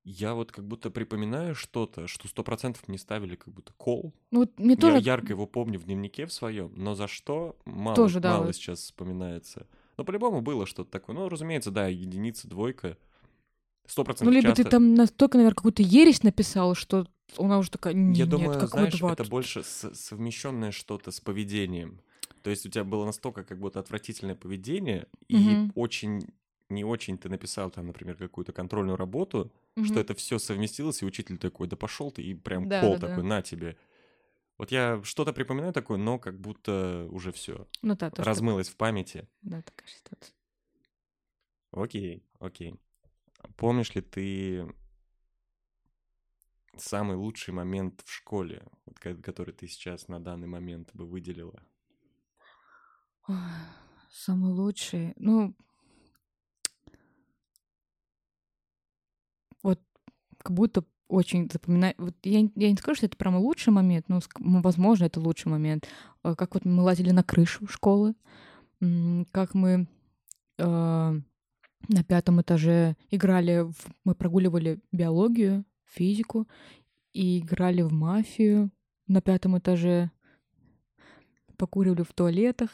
Я вот как будто припоминаю что-то, что сто процентов не ставили как будто кол. Ну, вот мне Я тоже... ярко его помню в дневнике в своем, но за что мало, Тоже, да, мало вот. сейчас вспоминается. Но по-любому было что-то такое. Ну, разумеется, да, единица, двойка. Сто Ну, процентов либо часто... ты там настолько, наверное, какую-то ересь написал, что она уже такая, Я нет, думаю, какой знаешь, два это тут?» больше совмещенное что-то с поведением. То есть у тебя было настолько как будто отвратительное поведение, и Мгм. очень не очень ты написал там, например, какую-то контрольную работу, что Мгм. это все совместилось, и учитель такой, да пошел ты, и прям Да, кол да, да. такой, на тебе. Вот я что-то припоминаю такое, но как будто уже все Ну да, размылось в памяти. Да, такая ситуация. Окей, окей. Помнишь ли ты самый лучший момент в школе, который ты сейчас на данный момент бы выделила? Самый лучший. Ну, вот как будто очень запоминаю. Вот я, я не скажу, что это прям лучший момент, но, возможно, это лучший момент. Э, Как вот мы лазили на крышу школы, как мы э, на пятом этаже играли, в- мы прогуливали биологию, физику и играли в мафию на пятом этаже, покуривали в туалетах.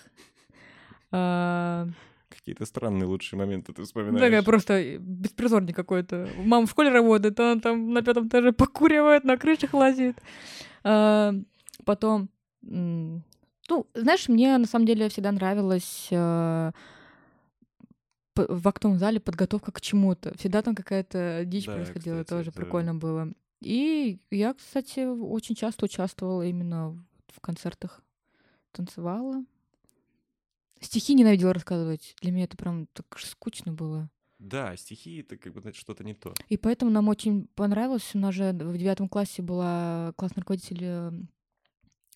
А, Какие-то странные лучшие моменты ты ну, вспоминаешь. Такая просто э, беспризорник какой-то. Мама в школе работает, а он там на пятом этаже покуривает, на крышах лазит. А, Потом, ну, знаешь, мне на самом деле всегда нравилось п- в актовом зале подготовка к чему-то. Всегда там какая-то дичь Да, происходила, кстати, тоже это- прикольно было. И я, кстати, очень часто участвовала именно в концертах. Танцевала. Стихи ненавидела рассказывать. Для меня это прям так скучно было. Да, стихи это как бы что-то не то. И поэтому нам очень понравилось. У нас же в девятом классе была классный руководитель. э,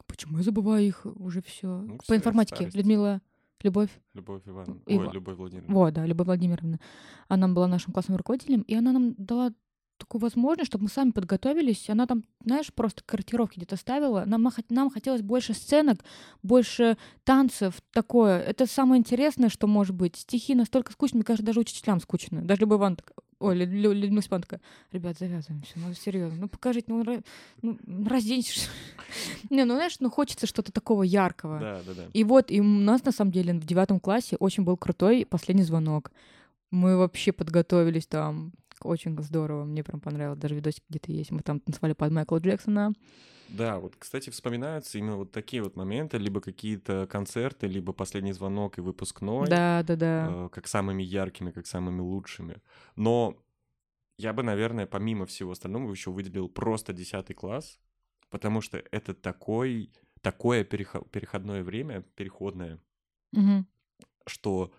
Почему я забываю их уже все? Ну, По информатике. старость. Людмила Любовь. Любовь Ивановна. Ива- Ой, Любовь Владимировна. Вот, да, Любовь Владимировна. Она была нашим классным руководителем, и она нам дала такую возможность, чтобы мы сами подготовились. Она там, знаешь, просто корректировки где-то ставила. Нам, нам хотелось больше сценок, больше танцев, такое. Это самое интересное, что может быть. Стихи настолько скучные, мне кажется, даже учителям скучно. Даже Любовь Ивановна такая, ой, Лю- Лю- Людмила Степановна такая, ребят, завязываемся, ну серьезно, ну покажите, ну, ну разденьтесь. <laughs> Не, ну знаешь, ну хочется что-то такого яркого. Да, да, да. И вот, и у нас, на самом деле, в девятом классе очень был крутой последний звонок. Мы вообще подготовились там. Очень здорово, мне прям понравилось. Даже видосик где-то есть. Мы там танцевали под Майкла Джексона. Да, вот, кстати, вспоминаются именно вот такие вот моменты, либо какие-то концерты, либо последний звонок и выпускной, Да, да, да. э, как самыми яркими, как самыми лучшими. Но я бы, наверное, помимо всего остального еще выделил просто 10 класс, потому что это такой, такое перехо- переходное время, переходное, Мгм. что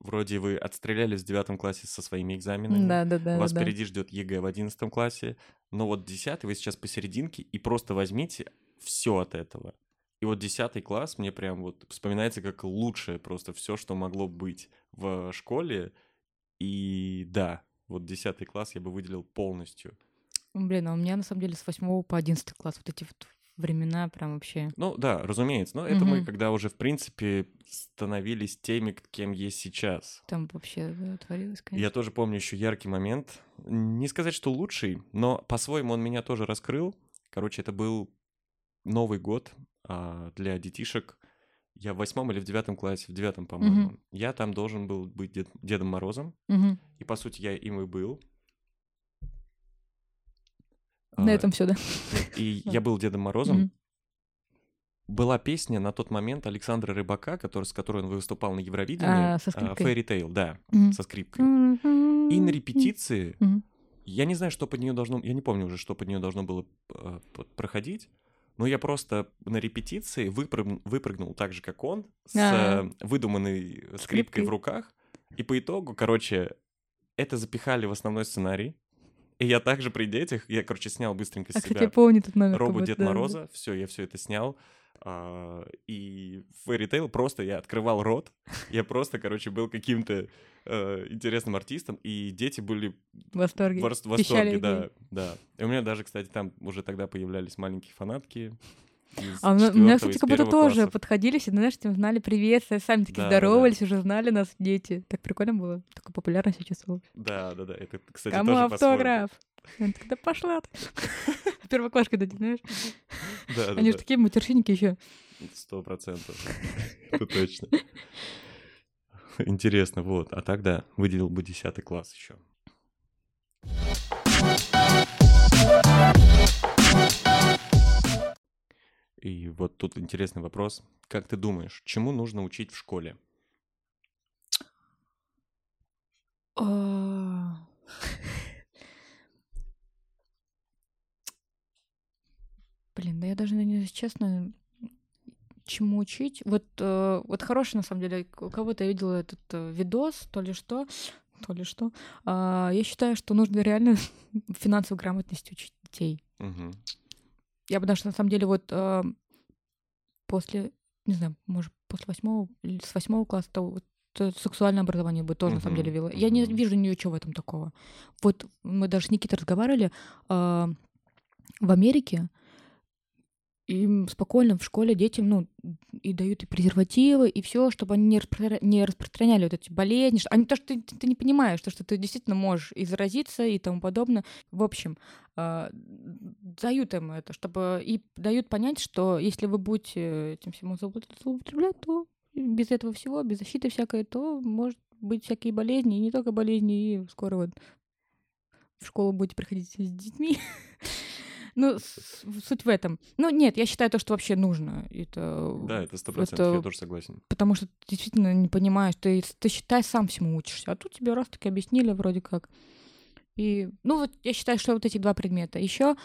вроде вы отстрелялись в девятом классе со своими экзаменами, Да, да, да. вас да. впереди ждет ЕГЭ в одиннадцатом классе, но вот десятый вы сейчас посерединке, и просто возьмите все от этого. И вот десятый класс мне прям вот вспоминается как лучшее просто все, что могло быть в школе. И да, вот десятый класс я бы выделил полностью. Блин, а у меня на самом деле с 8 по 11 класс вот эти вот времена прям вообще. Ну да, разумеется, но это мы когда уже в принципе становились теми, кем есть сейчас. Там вообще да, творилось, конечно. Я тоже помню еще яркий момент. Не сказать, что лучший, но по-своему он меня тоже раскрыл. Короче, это был Новый год а, для детишек. Я в восьмом или в девятом классе, в девятом, по-моему. Я там должен был быть Дед- Дедом Морозом. Мгм. И, по сути, я им и был. На А, этом все, да. И <laughs> я был Дедом Морозом. Была песня на тот момент Александра Рыбака, который, с которой он выступал на Евровидении. А, со а, скрипкой? Fairy Tale, да, Мгм. со скрипкой. И на репетиции Мгм. Я не знаю, что под нее должно... Я не помню уже, что под нее должно было э, проходить, но я просто на репетиции выпрыг... выпрыгнул так же, как он, с А. э, выдуманной скрипкой Скрипкой. в руках, и по итогу, короче, это запихали в основной сценарий, и я также при детях, я, короче, снял быстренько А, с кстати, себя я помню этот номер. робот Дед да, да. Мороза, все, я все это снял. а, и Fairy Tail просто я открывал рот, я просто, короче, был каким-то э, интересным артистом, и дети были В восторге. в Пищали восторге, да, да. И у меня даже, кстати, там уже тогда появлялись маленькие фанатки. А у меня, у меня, кстати, как будто тоже классов. подходили, все, знаешь, тем знали привет, сами такие Да, да, да. здоровались, уже знали нас дети. Так прикольно было. Такая популярность я чувствовала. Да, да, да. Это, кстати, Кому тоже автограф? Я такая, да пошла ты. <laughs> Первоклашка, да, знаешь? Да, Они же такие матершинники еще. Сто процентов. Это точно. Интересно, вот. А тогда выделил бы 10 класс еще. И вот тут интересный вопрос. Как ты думаешь, чему нужно учить в школе? А. Блин, да я даже, не честно, чему учить. Вот, э, вот хороший, на самом деле, у кого-то я видела этот э, видос, то ли что, то ли что. А, я считаю, что нужно реально <laughs> финансовой грамотности учить детей. Мгм. Я бы даже, на самом деле, вот э, после, не знаю, может, после восьмого или с восьмого класса, то вот э, сексуальное образование бы тоже, на самом деле, вела. Я не вижу ничего в этом такого. Вот мы даже с Никитой разговаривали а, в Америке, им спокойно в школе детям, ну, и дают и презервативы, и все, чтобы они не, распро- не распространяли вот эти болезни. что- Они то, что ты, ты не понимаешь, то, что ты действительно можешь и заразиться, и тому подобное. В общем, а, дают им это, чтобы и дают понять, что если вы будете этим всем злоупотреблять, злоупотреблять, то без этого всего, без защиты всякой, то может быть всякие болезни, и не только болезни, и скоро вот в школу будете приходить с детьми. <laughs> Ну, суть в этом. Ну, нет, я считаю то, что вообще нужно. Это, Да, это сто процентов, я тоже согласен. потому что ты действительно не понимаешь, ты, ты считай, сам всему учишься. А тут тебе раз таки объяснили вроде как. И, ну, вот я считаю, что вот эти два предмета. Еще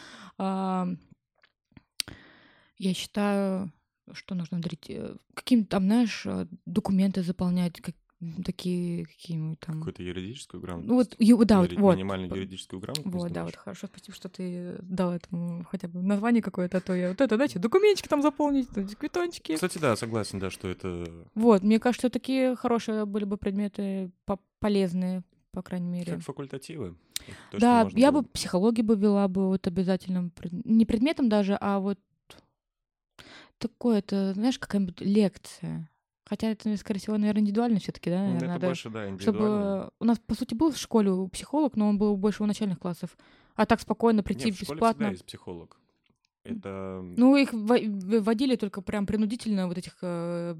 я считаю, что нужно дарить. э, Каким там, знаешь, э, документы заполнять, как, такие какие-нибудь там. Какую-то юридическую грамотность? Ну вот, ю- да, вот, Юри- вот. Минимальную юридическую грамотность, Вот, да, вот хорошо, спасибо, что ты дал этому хотя бы название какое-то, а то я вот это, знаете, документики там заполнить, вот квитончики. Кстати, да, согласен, да, что это Вот, мне кажется, такие хорошие были бы предметы по- полезные, по крайней мере. как факультативы. То, да, я было бы психологию бы вела бы вот обязательным, не предметом даже, а вот такое, это, знаешь, какая-нибудь лекция. Хотя это, скорее всего, наверное, индивидуально все таки да, Ну, наверное, это надо, больше, да, индивидуально. чтобы... У нас, по сути, был в школе психолог, но он был больше у начальных классов. А так спокойно прийти Нет, в школе бесплатно. всегда есть психолог. Это... Ну, их во- вводили только прям принудительно вот этих э,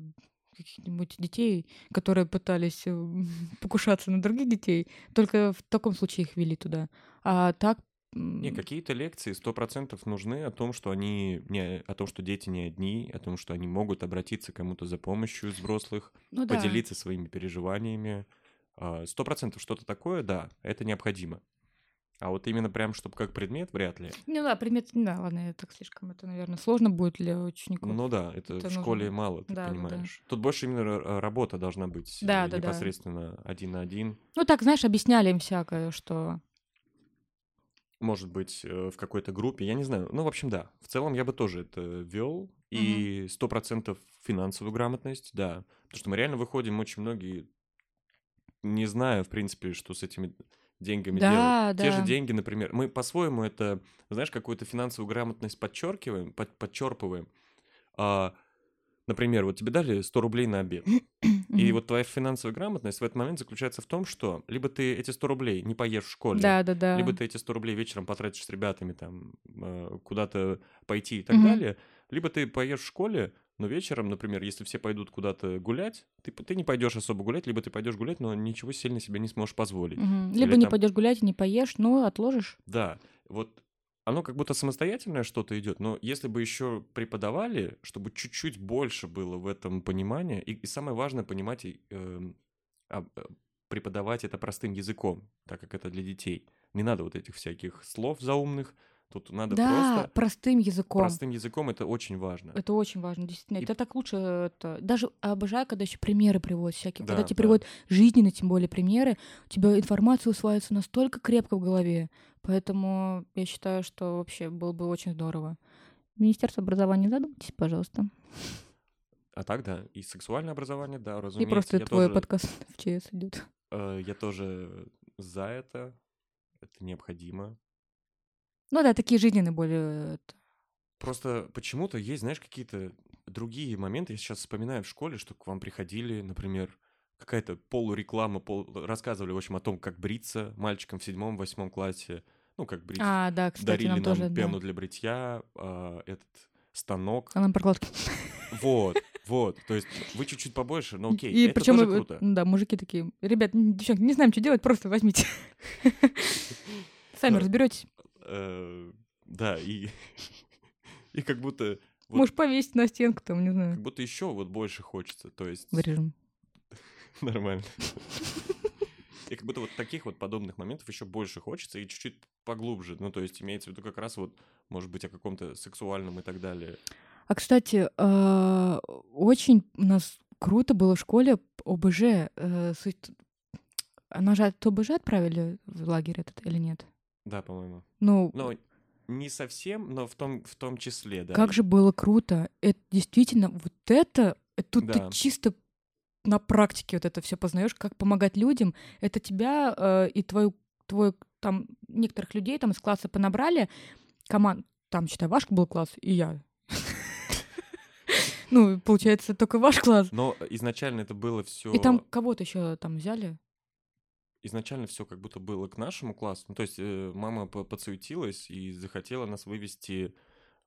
каких-нибудь детей, которые пытались э, <laughs> покушаться на других детей. Только в таком случае их вели туда. А так... Не, какие-то лекции сто процентов нужны о том, что они не, о том, что дети не одни, о том, что они могут обратиться к кому-то за помощью из взрослых, ну да. поделиться своими переживаниями. А, Сто процентов что-то такое, да, это необходимо. А вот именно прям, чтобы как предмет, вряд ли. Ну да, предмет... Да, ладно, это так слишком, это, наверное, сложно будет для учеников. Ну да, это, Это в нужно- школе мало, ты да, да, да. понимаешь. Тут больше именно ра- работа должна быть э, Да, да, да. непосредственно один на один. Ну так, знаешь, объясняли им всякое, что... Может быть, э, в какой-то группе, я не знаю. Ну, в общем, да. В целом я бы тоже это вел. И сто процентов финансовую грамотность, да. Потому что мы реально выходим очень многие, не зная, в принципе, что с этими деньгами Да, делать. Те же да. деньги, например, мы по-своему это, знаешь, какую-то финансовую грамотность подчеркиваем, под, подчерпываем. А, например, вот тебе дали 100 рублей на обед. <clears throat> И вот твоя финансовая грамотность в этот момент заключается в том, что либо ты эти 100 рублей не поешь в школе, Да, да, да. либо ты эти 100 рублей вечером потратишь с ребятами там э, куда-то пойти и так Мгм. далее, либо ты поешь в школе, но вечером, например, если все пойдут куда-то гулять, ты, ты не пойдешь особо гулять, либо ты пойдешь гулять, но ничего сильно себе не сможешь позволить. Или Либо не там- пойдешь гулять, не поешь, ну, отложишь. Да, вот оно как будто самостоятельное что-то идет, но если бы еще преподавали, чтобы чуть-чуть больше было в этом понимания, и, и самое важное понимать, эм, а, э, преподавать это простым языком, так как это для детей. Не надо вот этих всяких слов заумных. Тут надо Да, просто простым языком. простым языком, это очень важно. Это очень важно, действительно. И- Это так лучше. Это... Даже обожаю, когда еще примеры приводят всякие. когда Да, тебе да. приводят жизненные, тем более, примеры, у тебя информация усваивается настолько крепко в голове. Поэтому я считаю, что вообще было бы очень здорово. Министерство образования, задумайтесь, пожалуйста. А так, да, и сексуальное образование, да, И разумеется. просто я твой тоже, подкаст в ЧС идет. э, я тоже за это. Это необходимо. Ну да, такие жизненные более... это, Просто почему-то есть, знаешь, какие-то другие моменты. Я сейчас вспоминаю в школе, что к вам приходили, например, какая-то полуреклама, пол... рассказывали, в общем, о том, как бриться мальчикам в седьмом, восьмом классе. Ну, как бриться. А, да, кстати, Дарили нам нам тоже... да. пену для бритья, а, этот станок. А нам прокладки. Вот, <laughs> вот. То есть вы чуть-чуть побольше, но окей, И это причем, тоже круто. да, мужики такие, ребят, девчонки, не знаем, что делать, просто возьмите. <laughs> Сами Да. разберетесь. Э, Да, и <laughs> и как будто вот Можешь повесить на стенку, там, не знаю, как будто еще вот больше хочется. То есть вырежем. <laughs> нормально. И как будто вот таких вот подобных моментов еще больше хочется и чуть-чуть поглубже. Ну, то есть имеется в виду как раз вот, может быть, о каком-то сексуальном и так далее. А, кстати, а, очень у нас круто было в школе ОБЖ. э, Она же от ОБЖ отправили в лагерь этот или нет? Да, по-моему. Ну, Но не совсем, но в том, в том числе, да. как же было круто. Это действительно, вот это, э, тут Да. ты чисто на практике вот это все познаешь, как помогать людям. Это тебя э, и твою, твой, там, некоторых людей там из класса понабрали, команд, там, считай, ваш был класс, и я. <laughs> Ну, получается, только ваш класс. Но изначально это было все... И там кого-то еще там взяли. Изначально все как будто было к нашему классу. Ну, то есть э, мама по- подсуетилась и захотела нас вывести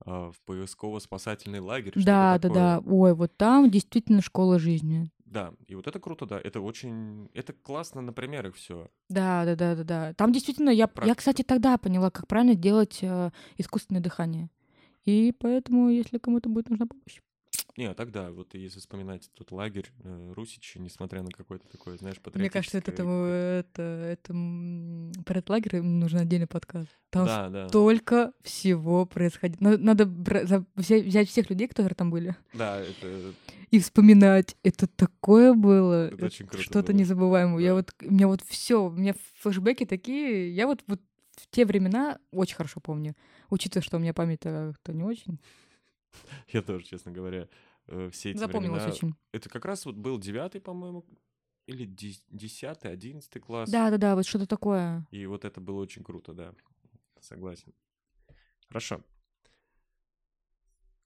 а, в поисково-спасательный лагерь. Да, да, да. Ой, вот там действительно школа жизни. Да, и вот это круто, да. Это очень... Это классно на примерах все. Да, да, да, да, да. Там действительно я, я, Практика. кстати, тогда поняла, как правильно делать э, искусственное дыхание. И поэтому, если кому-то будет нужна помощь. Не, а тогда, вот если вспоминать тот лагерь э, Русичи, несмотря на какое-то такое, знаешь, Мне кажется, это, патриотическое это, это, про этот лагерь нужен отдельный подкаст. Там Да, да. столько всего происходит. На- Надо взять, всех людей, которые там были, Да, это... и вспоминать. Это такое было. Это очень круто Что-то незабываемое. Я Да. вот, у меня вот все, у меня флешбеки такие. Я вот, вот в те времена очень хорошо помню. Учитывая, что у меня память-то то не очень. <laughs> Я тоже, честно говоря, э, все эти Запомнилось времена- очень. Это как раз вот был девятый, по-моему, или дес- десятый, одиннадцатый класс. Да-да-да, вот что-то такое. И вот это было очень круто, да. Согласен. Хорошо.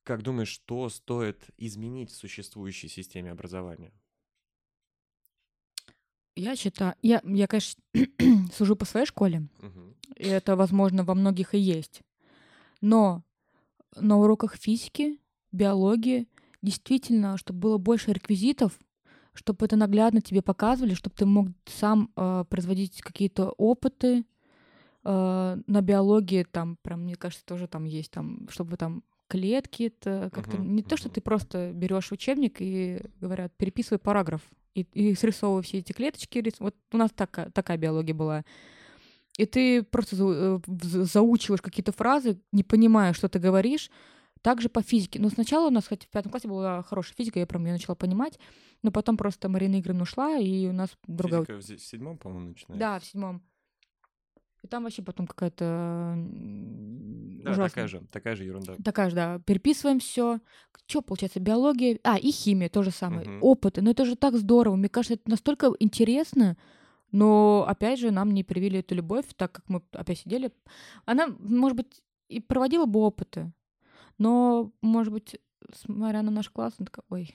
Как думаешь, что стоит изменить в существующей системе образования? Я считаю, я, я, конечно, <clears throat> сужу по своей школе, Мгм. и это, возможно, во многих и есть. Но на уроках физики, биологии действительно, чтобы было больше реквизитов, чтобы это наглядно тебе показывали, чтобы ты мог сам э, производить какие-то опыты. Э, на биологии там, прям, мне кажется, тоже там есть, там, чтобы там клетки, это как-то Мгм, не то, что ты просто берешь учебник и говорят, переписывай параграф и, и срисовывай все эти клеточки. Вот у нас такая, такая биология была. И ты просто э, заучиваешь какие-то фразы, не понимая, что ты говоришь. Также по физике. Но сначала у нас, хоть в пятом классе была хорошая физика, я прям ее начала понимать, но потом просто Марина Игоревна ушла, и у нас другая... Физика в се- в седьмом, по-моему, начинается. Да, в седьмом. И там вообще потом какая-то Да, ужасная. такая же, такая же ерунда. Такая же, да. Переписываем все. Что получается? Биология. А, и химия то же самое. Мгм. Опыты. Но это же так здорово. Мне кажется, это настолько интересно. Но, опять же, нам не привили эту любовь, так как мы опять сидели. Она, может быть, и проводила бы опыты. Но, может быть, смотря на наш класс, она такая, ой,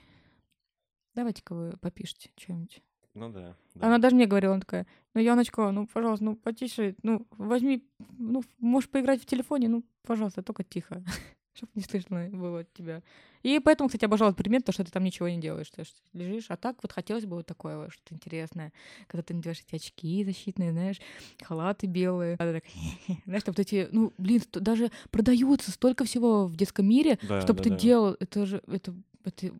давайте-ка вы попишите что-нибудь. Ну да. да. Она даже мне говорила, она такая, ну, Яночка, ну, пожалуйста, ну, потише, ну, возьми, ну, можешь поиграть в телефоне, ну, пожалуйста, только тихо, <laughs> чтобы не слышно было от тебя. И поэтому, кстати, обожала этот предмет, то, что ты там ничего не делаешь, ты что лежишь. А так вот хотелось бы вот такое вот, что-то интересное, когда ты надеваешь эти очки защитные, знаешь, халаты белые. А так, <laughs> знаешь, там вот эти, ну, блин, даже продаются столько всего в детском мире, Да, чтобы да, ты да. делал, это же, это, Это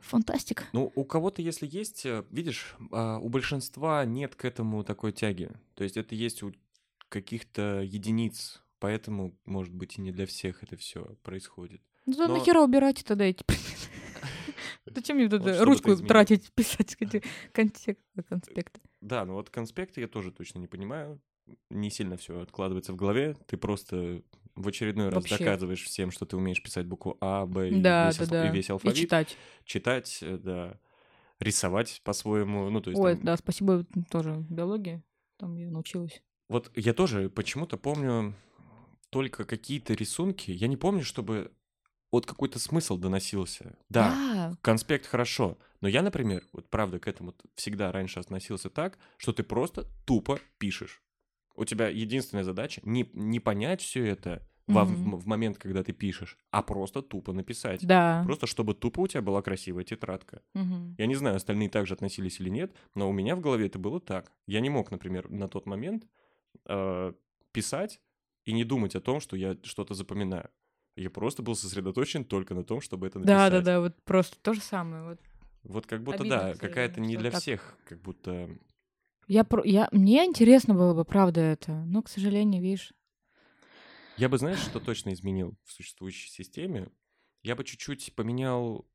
фантастика. Ну, у кого-то, если есть, э, видишь, а, у большинства нет к этому такой тяги. То есть это есть у каких-то единиц, поэтому, может быть, и не для всех это все происходит. Ну, Но- нахера убирать тогда эти? <laughs> Зачем мне чтобы ты ручку тратить, писать <laughs> конспекты? Да, ну вот конспекты я тоже точно не понимаю. Не сильно все откладывается в голове. Ты просто в очередной раз Вообще. доказываешь всем, что ты умеешь писать букву А, Б и, Да, весь, да, да. и весь И алфавит. читать. Читать, э, да. Рисовать по-своему. Ну, то есть Ой, там- да, спасибо тоже биологии. Там я научилась. Вот я тоже почему-то помню только какие-то рисунки. Я не помню, чтобы вот какой-то смысл доносился. Да, Да. конспект хорошо. Но я, например, вот правда к этому всегда раньше относился так, что ты просто тупо пишешь. У тебя единственная задача не, не понять все это во- в, в момент, когда ты пишешь, а просто тупо написать. Да. Просто чтобы тупо у тебя была красивая тетрадка. Мгм. Я не знаю, остальные также относились или нет, но у меня в голове это было так. Я не мог, например, на тот момент э, писать и не думать о том, что я что-то запоминаю. Я просто был сосредоточен только на том, чтобы это написать. Да, да, да, вот просто то же самое. Вот. Вот как будто, Обидно, да, какая-то не для так. всех, как будто... Я, я, мне интересно было бы, правда, это. Но, к сожалению, видишь. Я бы, знаешь, что точно изменил в существующей системе? Я бы чуть-чуть поменял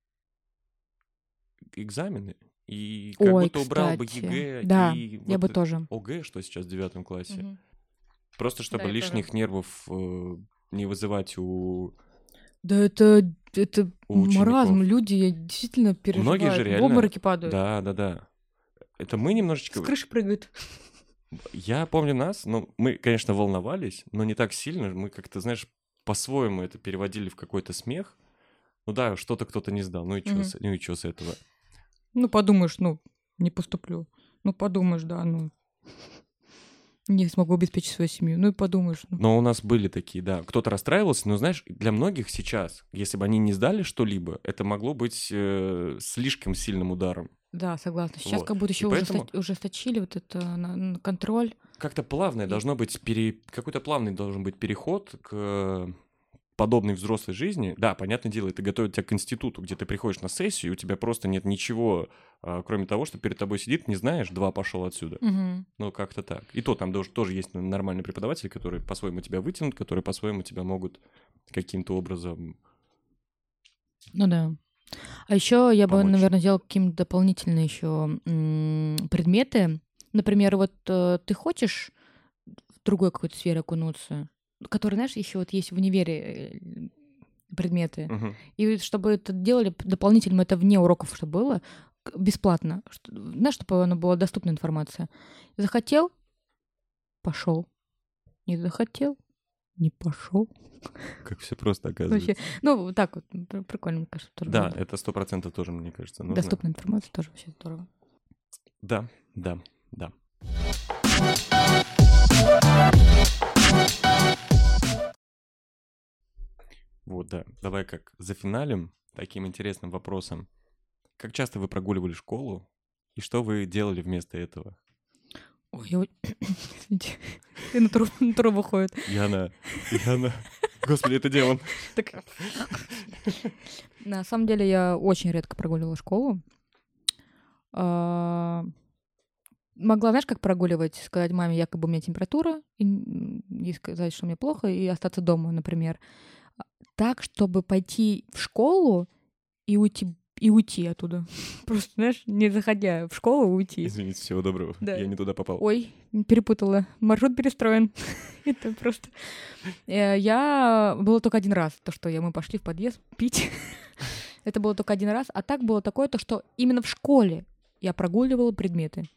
экзамены и как Ой, будто убрал бы кстати, ЕГЭ да, и Я вот бы тоже. ОГЭ, что сейчас в девятом классе. Мгм. Просто чтобы тоже. лишних нервов э, не вызывать у... Да это, это У маразм. учеников. Люди я действительно переживают. Многие же В реально- обмороки падают. Да, да, да. Это мы немножечко... С крыши прыгают. <laughs> Я помню нас, ну, мы, конечно, волновались, но не так сильно. Мы как-то, знаешь, по-своему это переводили в какой-то смех. Ну да, что-то кто-то не сдал. Ну и чё, Мгм. с, ну и чё с этого? Ну, подумаешь, ну, не поступлю. Ну, подумаешь, да, ну. Не смогу обеспечить свою семью. Ну и подумаешь, ну. Но у нас были такие, да. Кто-то расстраивался, но знаешь, для многих сейчас, если бы они не сдали что-либо, это могло быть э, слишком сильным ударом. Да, согласна. Сейчас Вот. как будто И еще поэтому- ужесточили вот это на- на контроль. Как-то плавное И- должно быть, пере... какой-то плавный должен быть переход к подобной взрослой жизни. Да, понятное дело, это готовит тебя к институту, где ты приходишь на сессию, и у тебя просто нет ничего, а, кроме того, что перед тобой сидит, не знаешь, два пошел отсюда. Мгм. Ну, как-то так. И то там тоже, тоже есть нормальные преподаватели, которые по-своему тебя вытянут, которые по-своему тебя могут каким-то образом... Ну да. А еще я бы, Помочь. наверное, сделала какие-то дополнительные еще предметы. Например, вот э, ты хочешь в другой какой-то сфере окунуться, который, знаешь, еще вот есть в универе э, предметы. Мгм. И чтобы это делали дополнительно, это вне уроков, чтобы было бесплатно. Что- Знаешь, чтобы она была доступна информация. Захотел, пошел. Не захотел, не пошел. Как все просто оказывается. Вообще, ну, так вот, пр- прикольно, мне кажется, тоже Да, было бы. это сто процентов тоже, мне кажется, нужно. Доступная информация тоже вообще здорово. Да, да, да. Вот, да. Давай как зафиналим таким интересным вопросом. Как часто вы прогуливали школу? И что вы делали вместо этого? Ой, я... вот- <coughs> Извините. <laughs> И на трубу, на трубу ходит. Яна, Яна. <laughs> Господи, это демон. Так. <laughs> На самом деле я очень редко прогуливала школу. А, Могла, знаешь, как прогуливать? Сказать маме, якобы у меня температура, и, и сказать, что мне плохо, и остаться дома, например. Так, чтобы пойти в школу и уйти, и уйти оттуда. <laughs> Просто, знаешь, не заходя в школу, уйти. Извините, всего доброго. Да. Я не туда попал. Ой, перепутала. Маршрут перестроен. <laughs> Это просто... Э, Я... Было только один раз, то, что я, мы пошли в подъезд пить. <laughs> Это было только один раз. А так было такое, то, что именно в школе я прогуливала предметы.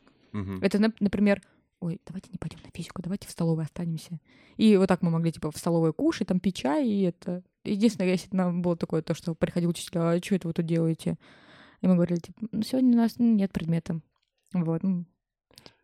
Это, нап- например, ой, давайте не пойдем на физику, давайте в столовой останемся. И вот так мы могли, типа, в столовой кушать, там пить чай, и это... Единственное, если нам было такое, то, что приходил учитель, а что это вы тут делаете? И мы говорили, типа, ну, сегодня у нас нет предмета. Вот. ну,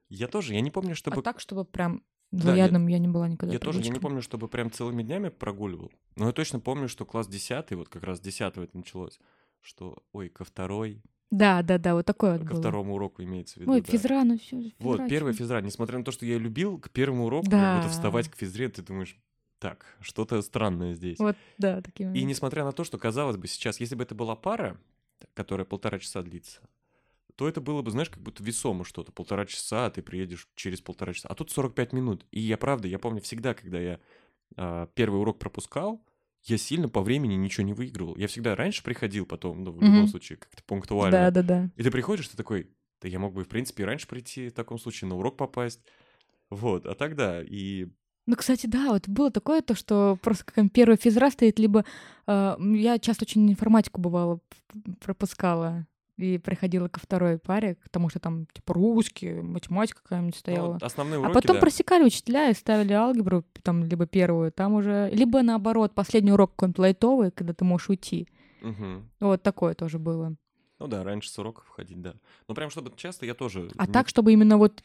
Я тоже, я не помню, чтобы... а так, чтобы прям Да, я- я, не была никогда. Я тоже, я не помню, чтобы прям целыми днями прогуливал. Но я точно помню, что класс 10, вот как раз 10 это началось, что, ой, ко второй, Да, да, да, вот такое вот ко было. второму уроку имеется в виду. Ой, да. физра, ну все. Вот, первая физра. Несмотря на то, что я любил, к первому уроку Да. вот вставать к физре, ты думаешь, так, что-то странное здесь. Вот, да, такие И моменты. несмотря на то, что, казалось бы, сейчас, если бы это была пара, которая полтора часа длится, то это было бы, знаешь, как будто весомо что-то. Полтора часа, а ты приедешь через полтора часа. А тут 45 минут. И я, правда, я помню всегда, когда я а, первый урок пропускал, я сильно по времени ничего не выигрывал. Я всегда раньше приходил, потом, ну, в любом Мгм. случае, как-то пунктуально. Да, да, да. И ты приходишь, ты такой, да я мог бы, в принципе, и раньше прийти в таком случае, на урок попасть. Вот, а тогда и... Ну, кстати, да, вот было такое то, что просто как первый физра стоит, либо э, я часто очень информатику бывало п- пропускала и приходила ко второй паре, потому что там типа русский, математика какая-нибудь ну, стояла. вот основные А уроки, потом да. просекали учителя и ставили алгебру, там, либо первую, там уже... Либо наоборот, последний урок какой-нибудь лайтовый, когда ты можешь уйти. Мгм. Вот такое тоже было. Ну да, раньше с уроков ходить, да. Ну прям чтобы часто я тоже... А не- так, чтобы именно вот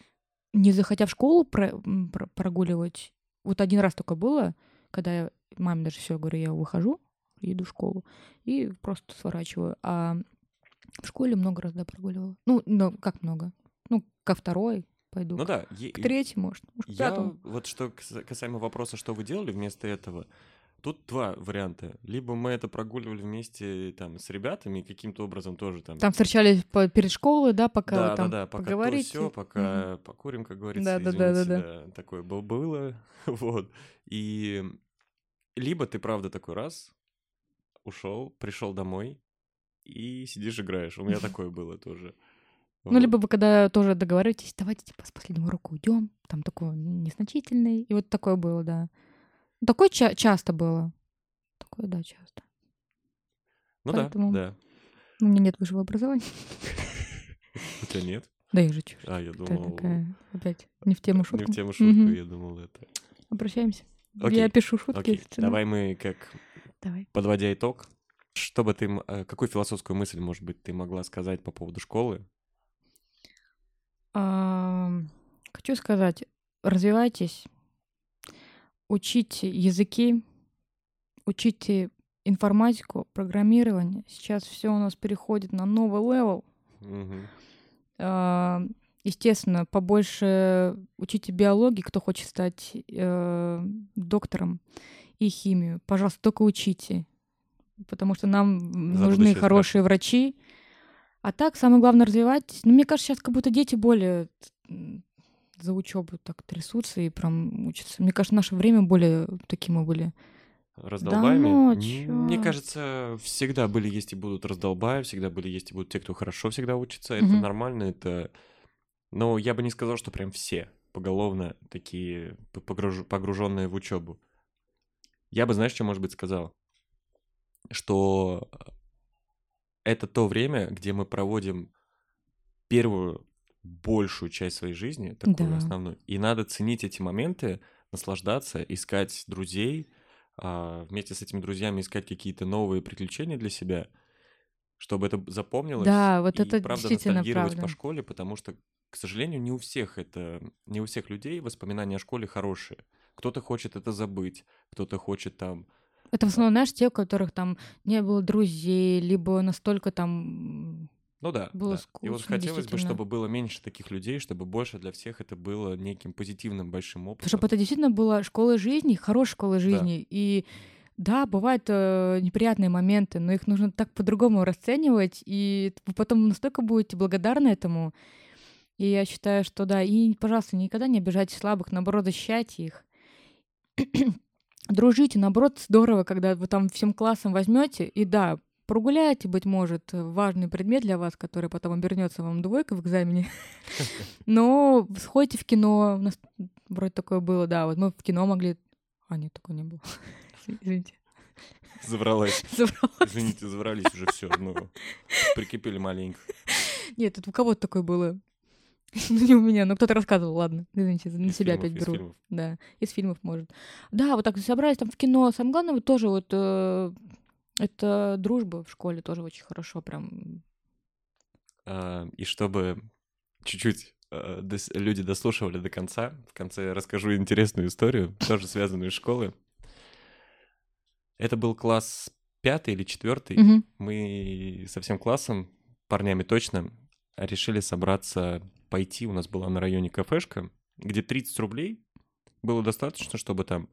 не захотя в школу про- про- прогуливать. Вот один раз только было, когда я маме даже все говорю, я выхожу, иду в школу и просто сворачиваю. А в школе много раз да прогуливала. Ну, ну как много? Ну, ко второй пойду. Ну да, е- К третьей, может. может, к Я пятому. вот что кас- касаемо вопроса, что вы делали вместо этого, тут два варианта. Либо мы это прогуливали вместе там с ребятами, каким-то образом тоже там. Там встречались по- перед школой, да, пока да, там да, да, пока поговорите. все, пока покурим, как говорится, Да, да, да, извините, да, да, такое бы- было, <laughs> вот. И либо ты правда такой раз ушел, пришел домой и сидишь играешь. У меня <laughs> такое было тоже. Ну, либо вы когда тоже договариваетесь, давайте типа с последнего урока уйдем, там такой незначительный. И вот такое было, да. Такое ча- часто было. Такое, да, часто. Ну поэтому- да, да. У меня нет высшего образования. <laughs> У тебя нет? Да я же чё, А, я думал... такая опять не в тему Не шутку. в тему шутку, я думал это. Обращаемся. Окей, Я пишу шутки. Окей, давай мы как Давай. подводя итог, что бы ты, э, какую философскую мысль, может быть, ты могла сказать по поводу школы? Ам, Хочу сказать, развивайтесь, учите языки, учите информатику, программирование. Сейчас все у нас переходит на новый level. А, Естественно, побольше учите биологию, кто хочет стать э, доктором, и химию. Пожалуйста, только учите, потому что нам нужны будущее хорошие врачи. А так, самое главное, развивайтесь. Ну, мне кажется, сейчас как будто дети более за учебу так трясутся и прям учатся. Мне кажется, в наше время более такие мы были. Раздолбаями? М, чё? Мне кажется, всегда были, есть и будут раздолбаи, всегда были, есть и будут те, кто хорошо всегда учится. Это Мгм. нормально, это... Но я бы не сказал, что прям все поголовно такие погруженные в учебу. Я бы, знаешь, что, может быть, сказал? Что это то время, где мы проводим первую большую часть своей жизни, такую Да. основную. И надо ценить эти моменты, наслаждаться, искать друзей, а, вместе с этими друзьями искать какие-то новые приключения для себя, чтобы это запомнилось. Да, вот и, это правда действительно ностальгировать правда. по школе, потому что, к сожалению, не у всех это, не у всех людей воспоминания о школе хорошие. Кто-то хочет это забыть, кто-то хочет там Это в основном, знаешь, те, у которых там не было друзей, либо настолько там... Ну да, Было да. И вот скучно, хотелось бы, чтобы было меньше таких людей, чтобы больше для всех это было неким позитивным большим опытом. Чтобы это действительно была школа жизни, хорошая школа жизни. И да, бывают э, неприятные моменты, но их нужно так по-другому расценивать, и вы потом настолько будете благодарны этому. И я считаю, что да, и, пожалуйста, никогда не обижайте слабых, наоборот, защищайте их. <clears throat> Дружите, наоборот, здорово, когда вы там всем классом возьмете, и да, прогуляете, быть может, важный предмет для вас, который потом обернется вам двойкой в экзамене. <laughs> Но сходите в кино. У нас вроде такое было, да. Вот мы в кино могли... А, нет, такого не было. <laughs> Извините. Завралась. <laughs> Забрала. Извините, заврались уже все. Ну, прикипели маленько. Нет, это у кого-то такое было. Ну, не у меня, но кто-то рассказывал, ладно. Извините, на Из себя фильмов, опять беру. фильмов. Да, из фильмов, может. Да, вот так собрались там в кино. Самое главное, вот тоже вот э, это дружба в школе тоже очень хорошо прям. А, И чтобы чуть-чуть дос- люди дослушивали до конца, в конце я расскажу интересную историю, тоже связанную с школы. Это был класс пятый или четвертый. Мгм. Мы со всем классом, парнями точно, решили собраться, пойти. У нас была на районе кафешка, где 30 рублей было достаточно, чтобы там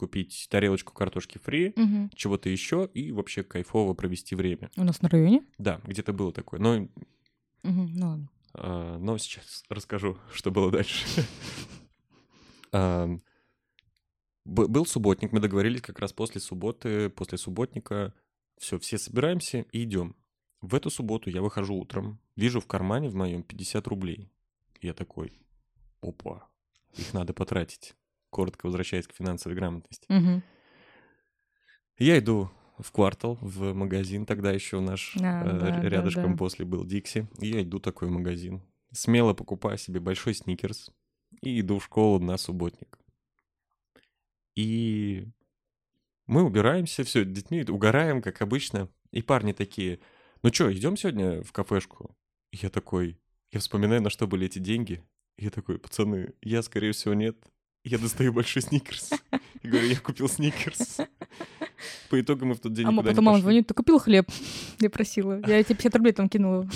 купить тарелочку картошки фри, Мгм. чего-то еще и вообще кайфово провести время. У нас на районе? Да, где-то было такое. Но, Мгм, Ну ладно. а, но сейчас расскажу, <laughs> что было дальше. <laughs> Б- Был субботник, мы договорились как раз после субботы, после субботника. Все, все собираемся и идем. В эту субботу я выхожу утром, вижу в кармане в моем 50 рублей. Я такой, опа, их надо потратить. Коротко возвращаясь к финансовой грамотности. Мгм. Я иду в квартал, в магазин, тогда еще наш А, э, да, да, рядышком да. после был Дикси. И я иду такой в магазин. Смело покупаю себе большой сникерс и иду в школу на субботник. И мы убираемся, все, детьми угораем, как обычно. И парни такие, ну что, идем сегодня в кафешку? И я такой, я вспоминаю, на что были эти деньги. И я такой, пацаны, я, скорее всего, нет. Я достаю большой сникерс. И говорю, я купил сникерс. По итогу мы в тот день А потом мама звонит, ты купил хлеб? Я просила. Я тебе 50 рублей там кинула.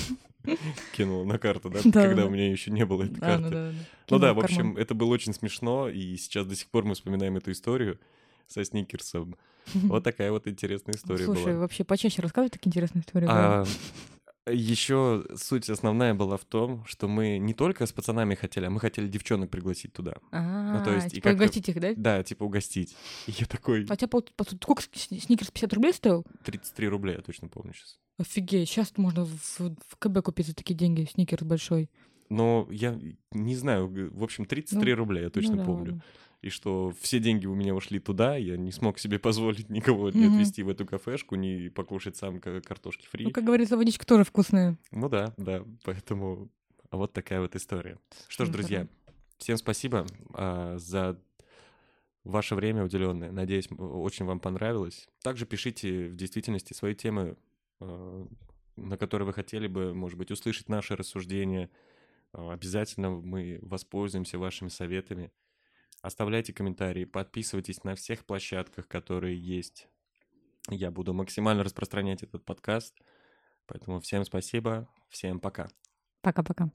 Кинул на карту, да? Да, Когда да. у меня еще не было этой А, карты. ну да, да. Ну Кинула да, в карман. общем, это было очень смешно, и сейчас до сих пор мы вспоминаем эту историю со сникерсом. <laughs> Вот такая вот интересная история Слушай, была. вообще почаще рассказывай такие интересные истории. А, еще суть основная была в том, что мы не только с пацанами хотели, а мы хотели девчонок пригласить туда. А, то есть и типа как-то- угостить их, да? Да, типа угостить. И я такой, А у тебя пол- сколько сни- сникерс 50 рублей стоил? 33 рубля, я точно помню сейчас. Офигеть, сейчас можно в, в КБ купить за такие деньги сникерс большой. Но я не знаю, в общем, 33 Ну, рубля, я точно Ну да, помню. ладно. И что все деньги у меня ушли туда, я не смог себе <laughs> позволить никого не Мгм. отвезти в эту кафешку, не покушать сам ка- картошки фри. Ну, как говорится, водичка тоже вкусная. Ну да, да, поэтому вот такая вот история. Что ж, друзья, всем спасибо а, за ваше время уделенное. Надеюсь, очень вам понравилось. Также пишите в действительности свои темы, а, на которые вы хотели бы, может быть, услышать наши рассуждения. А, Обязательно мы воспользуемся вашими советами. Оставляйте комментарии, подписывайтесь на всех площадках, которые есть. Я буду максимально распространять этот подкаст. Поэтому всем спасибо, всем пока. Пока-пока.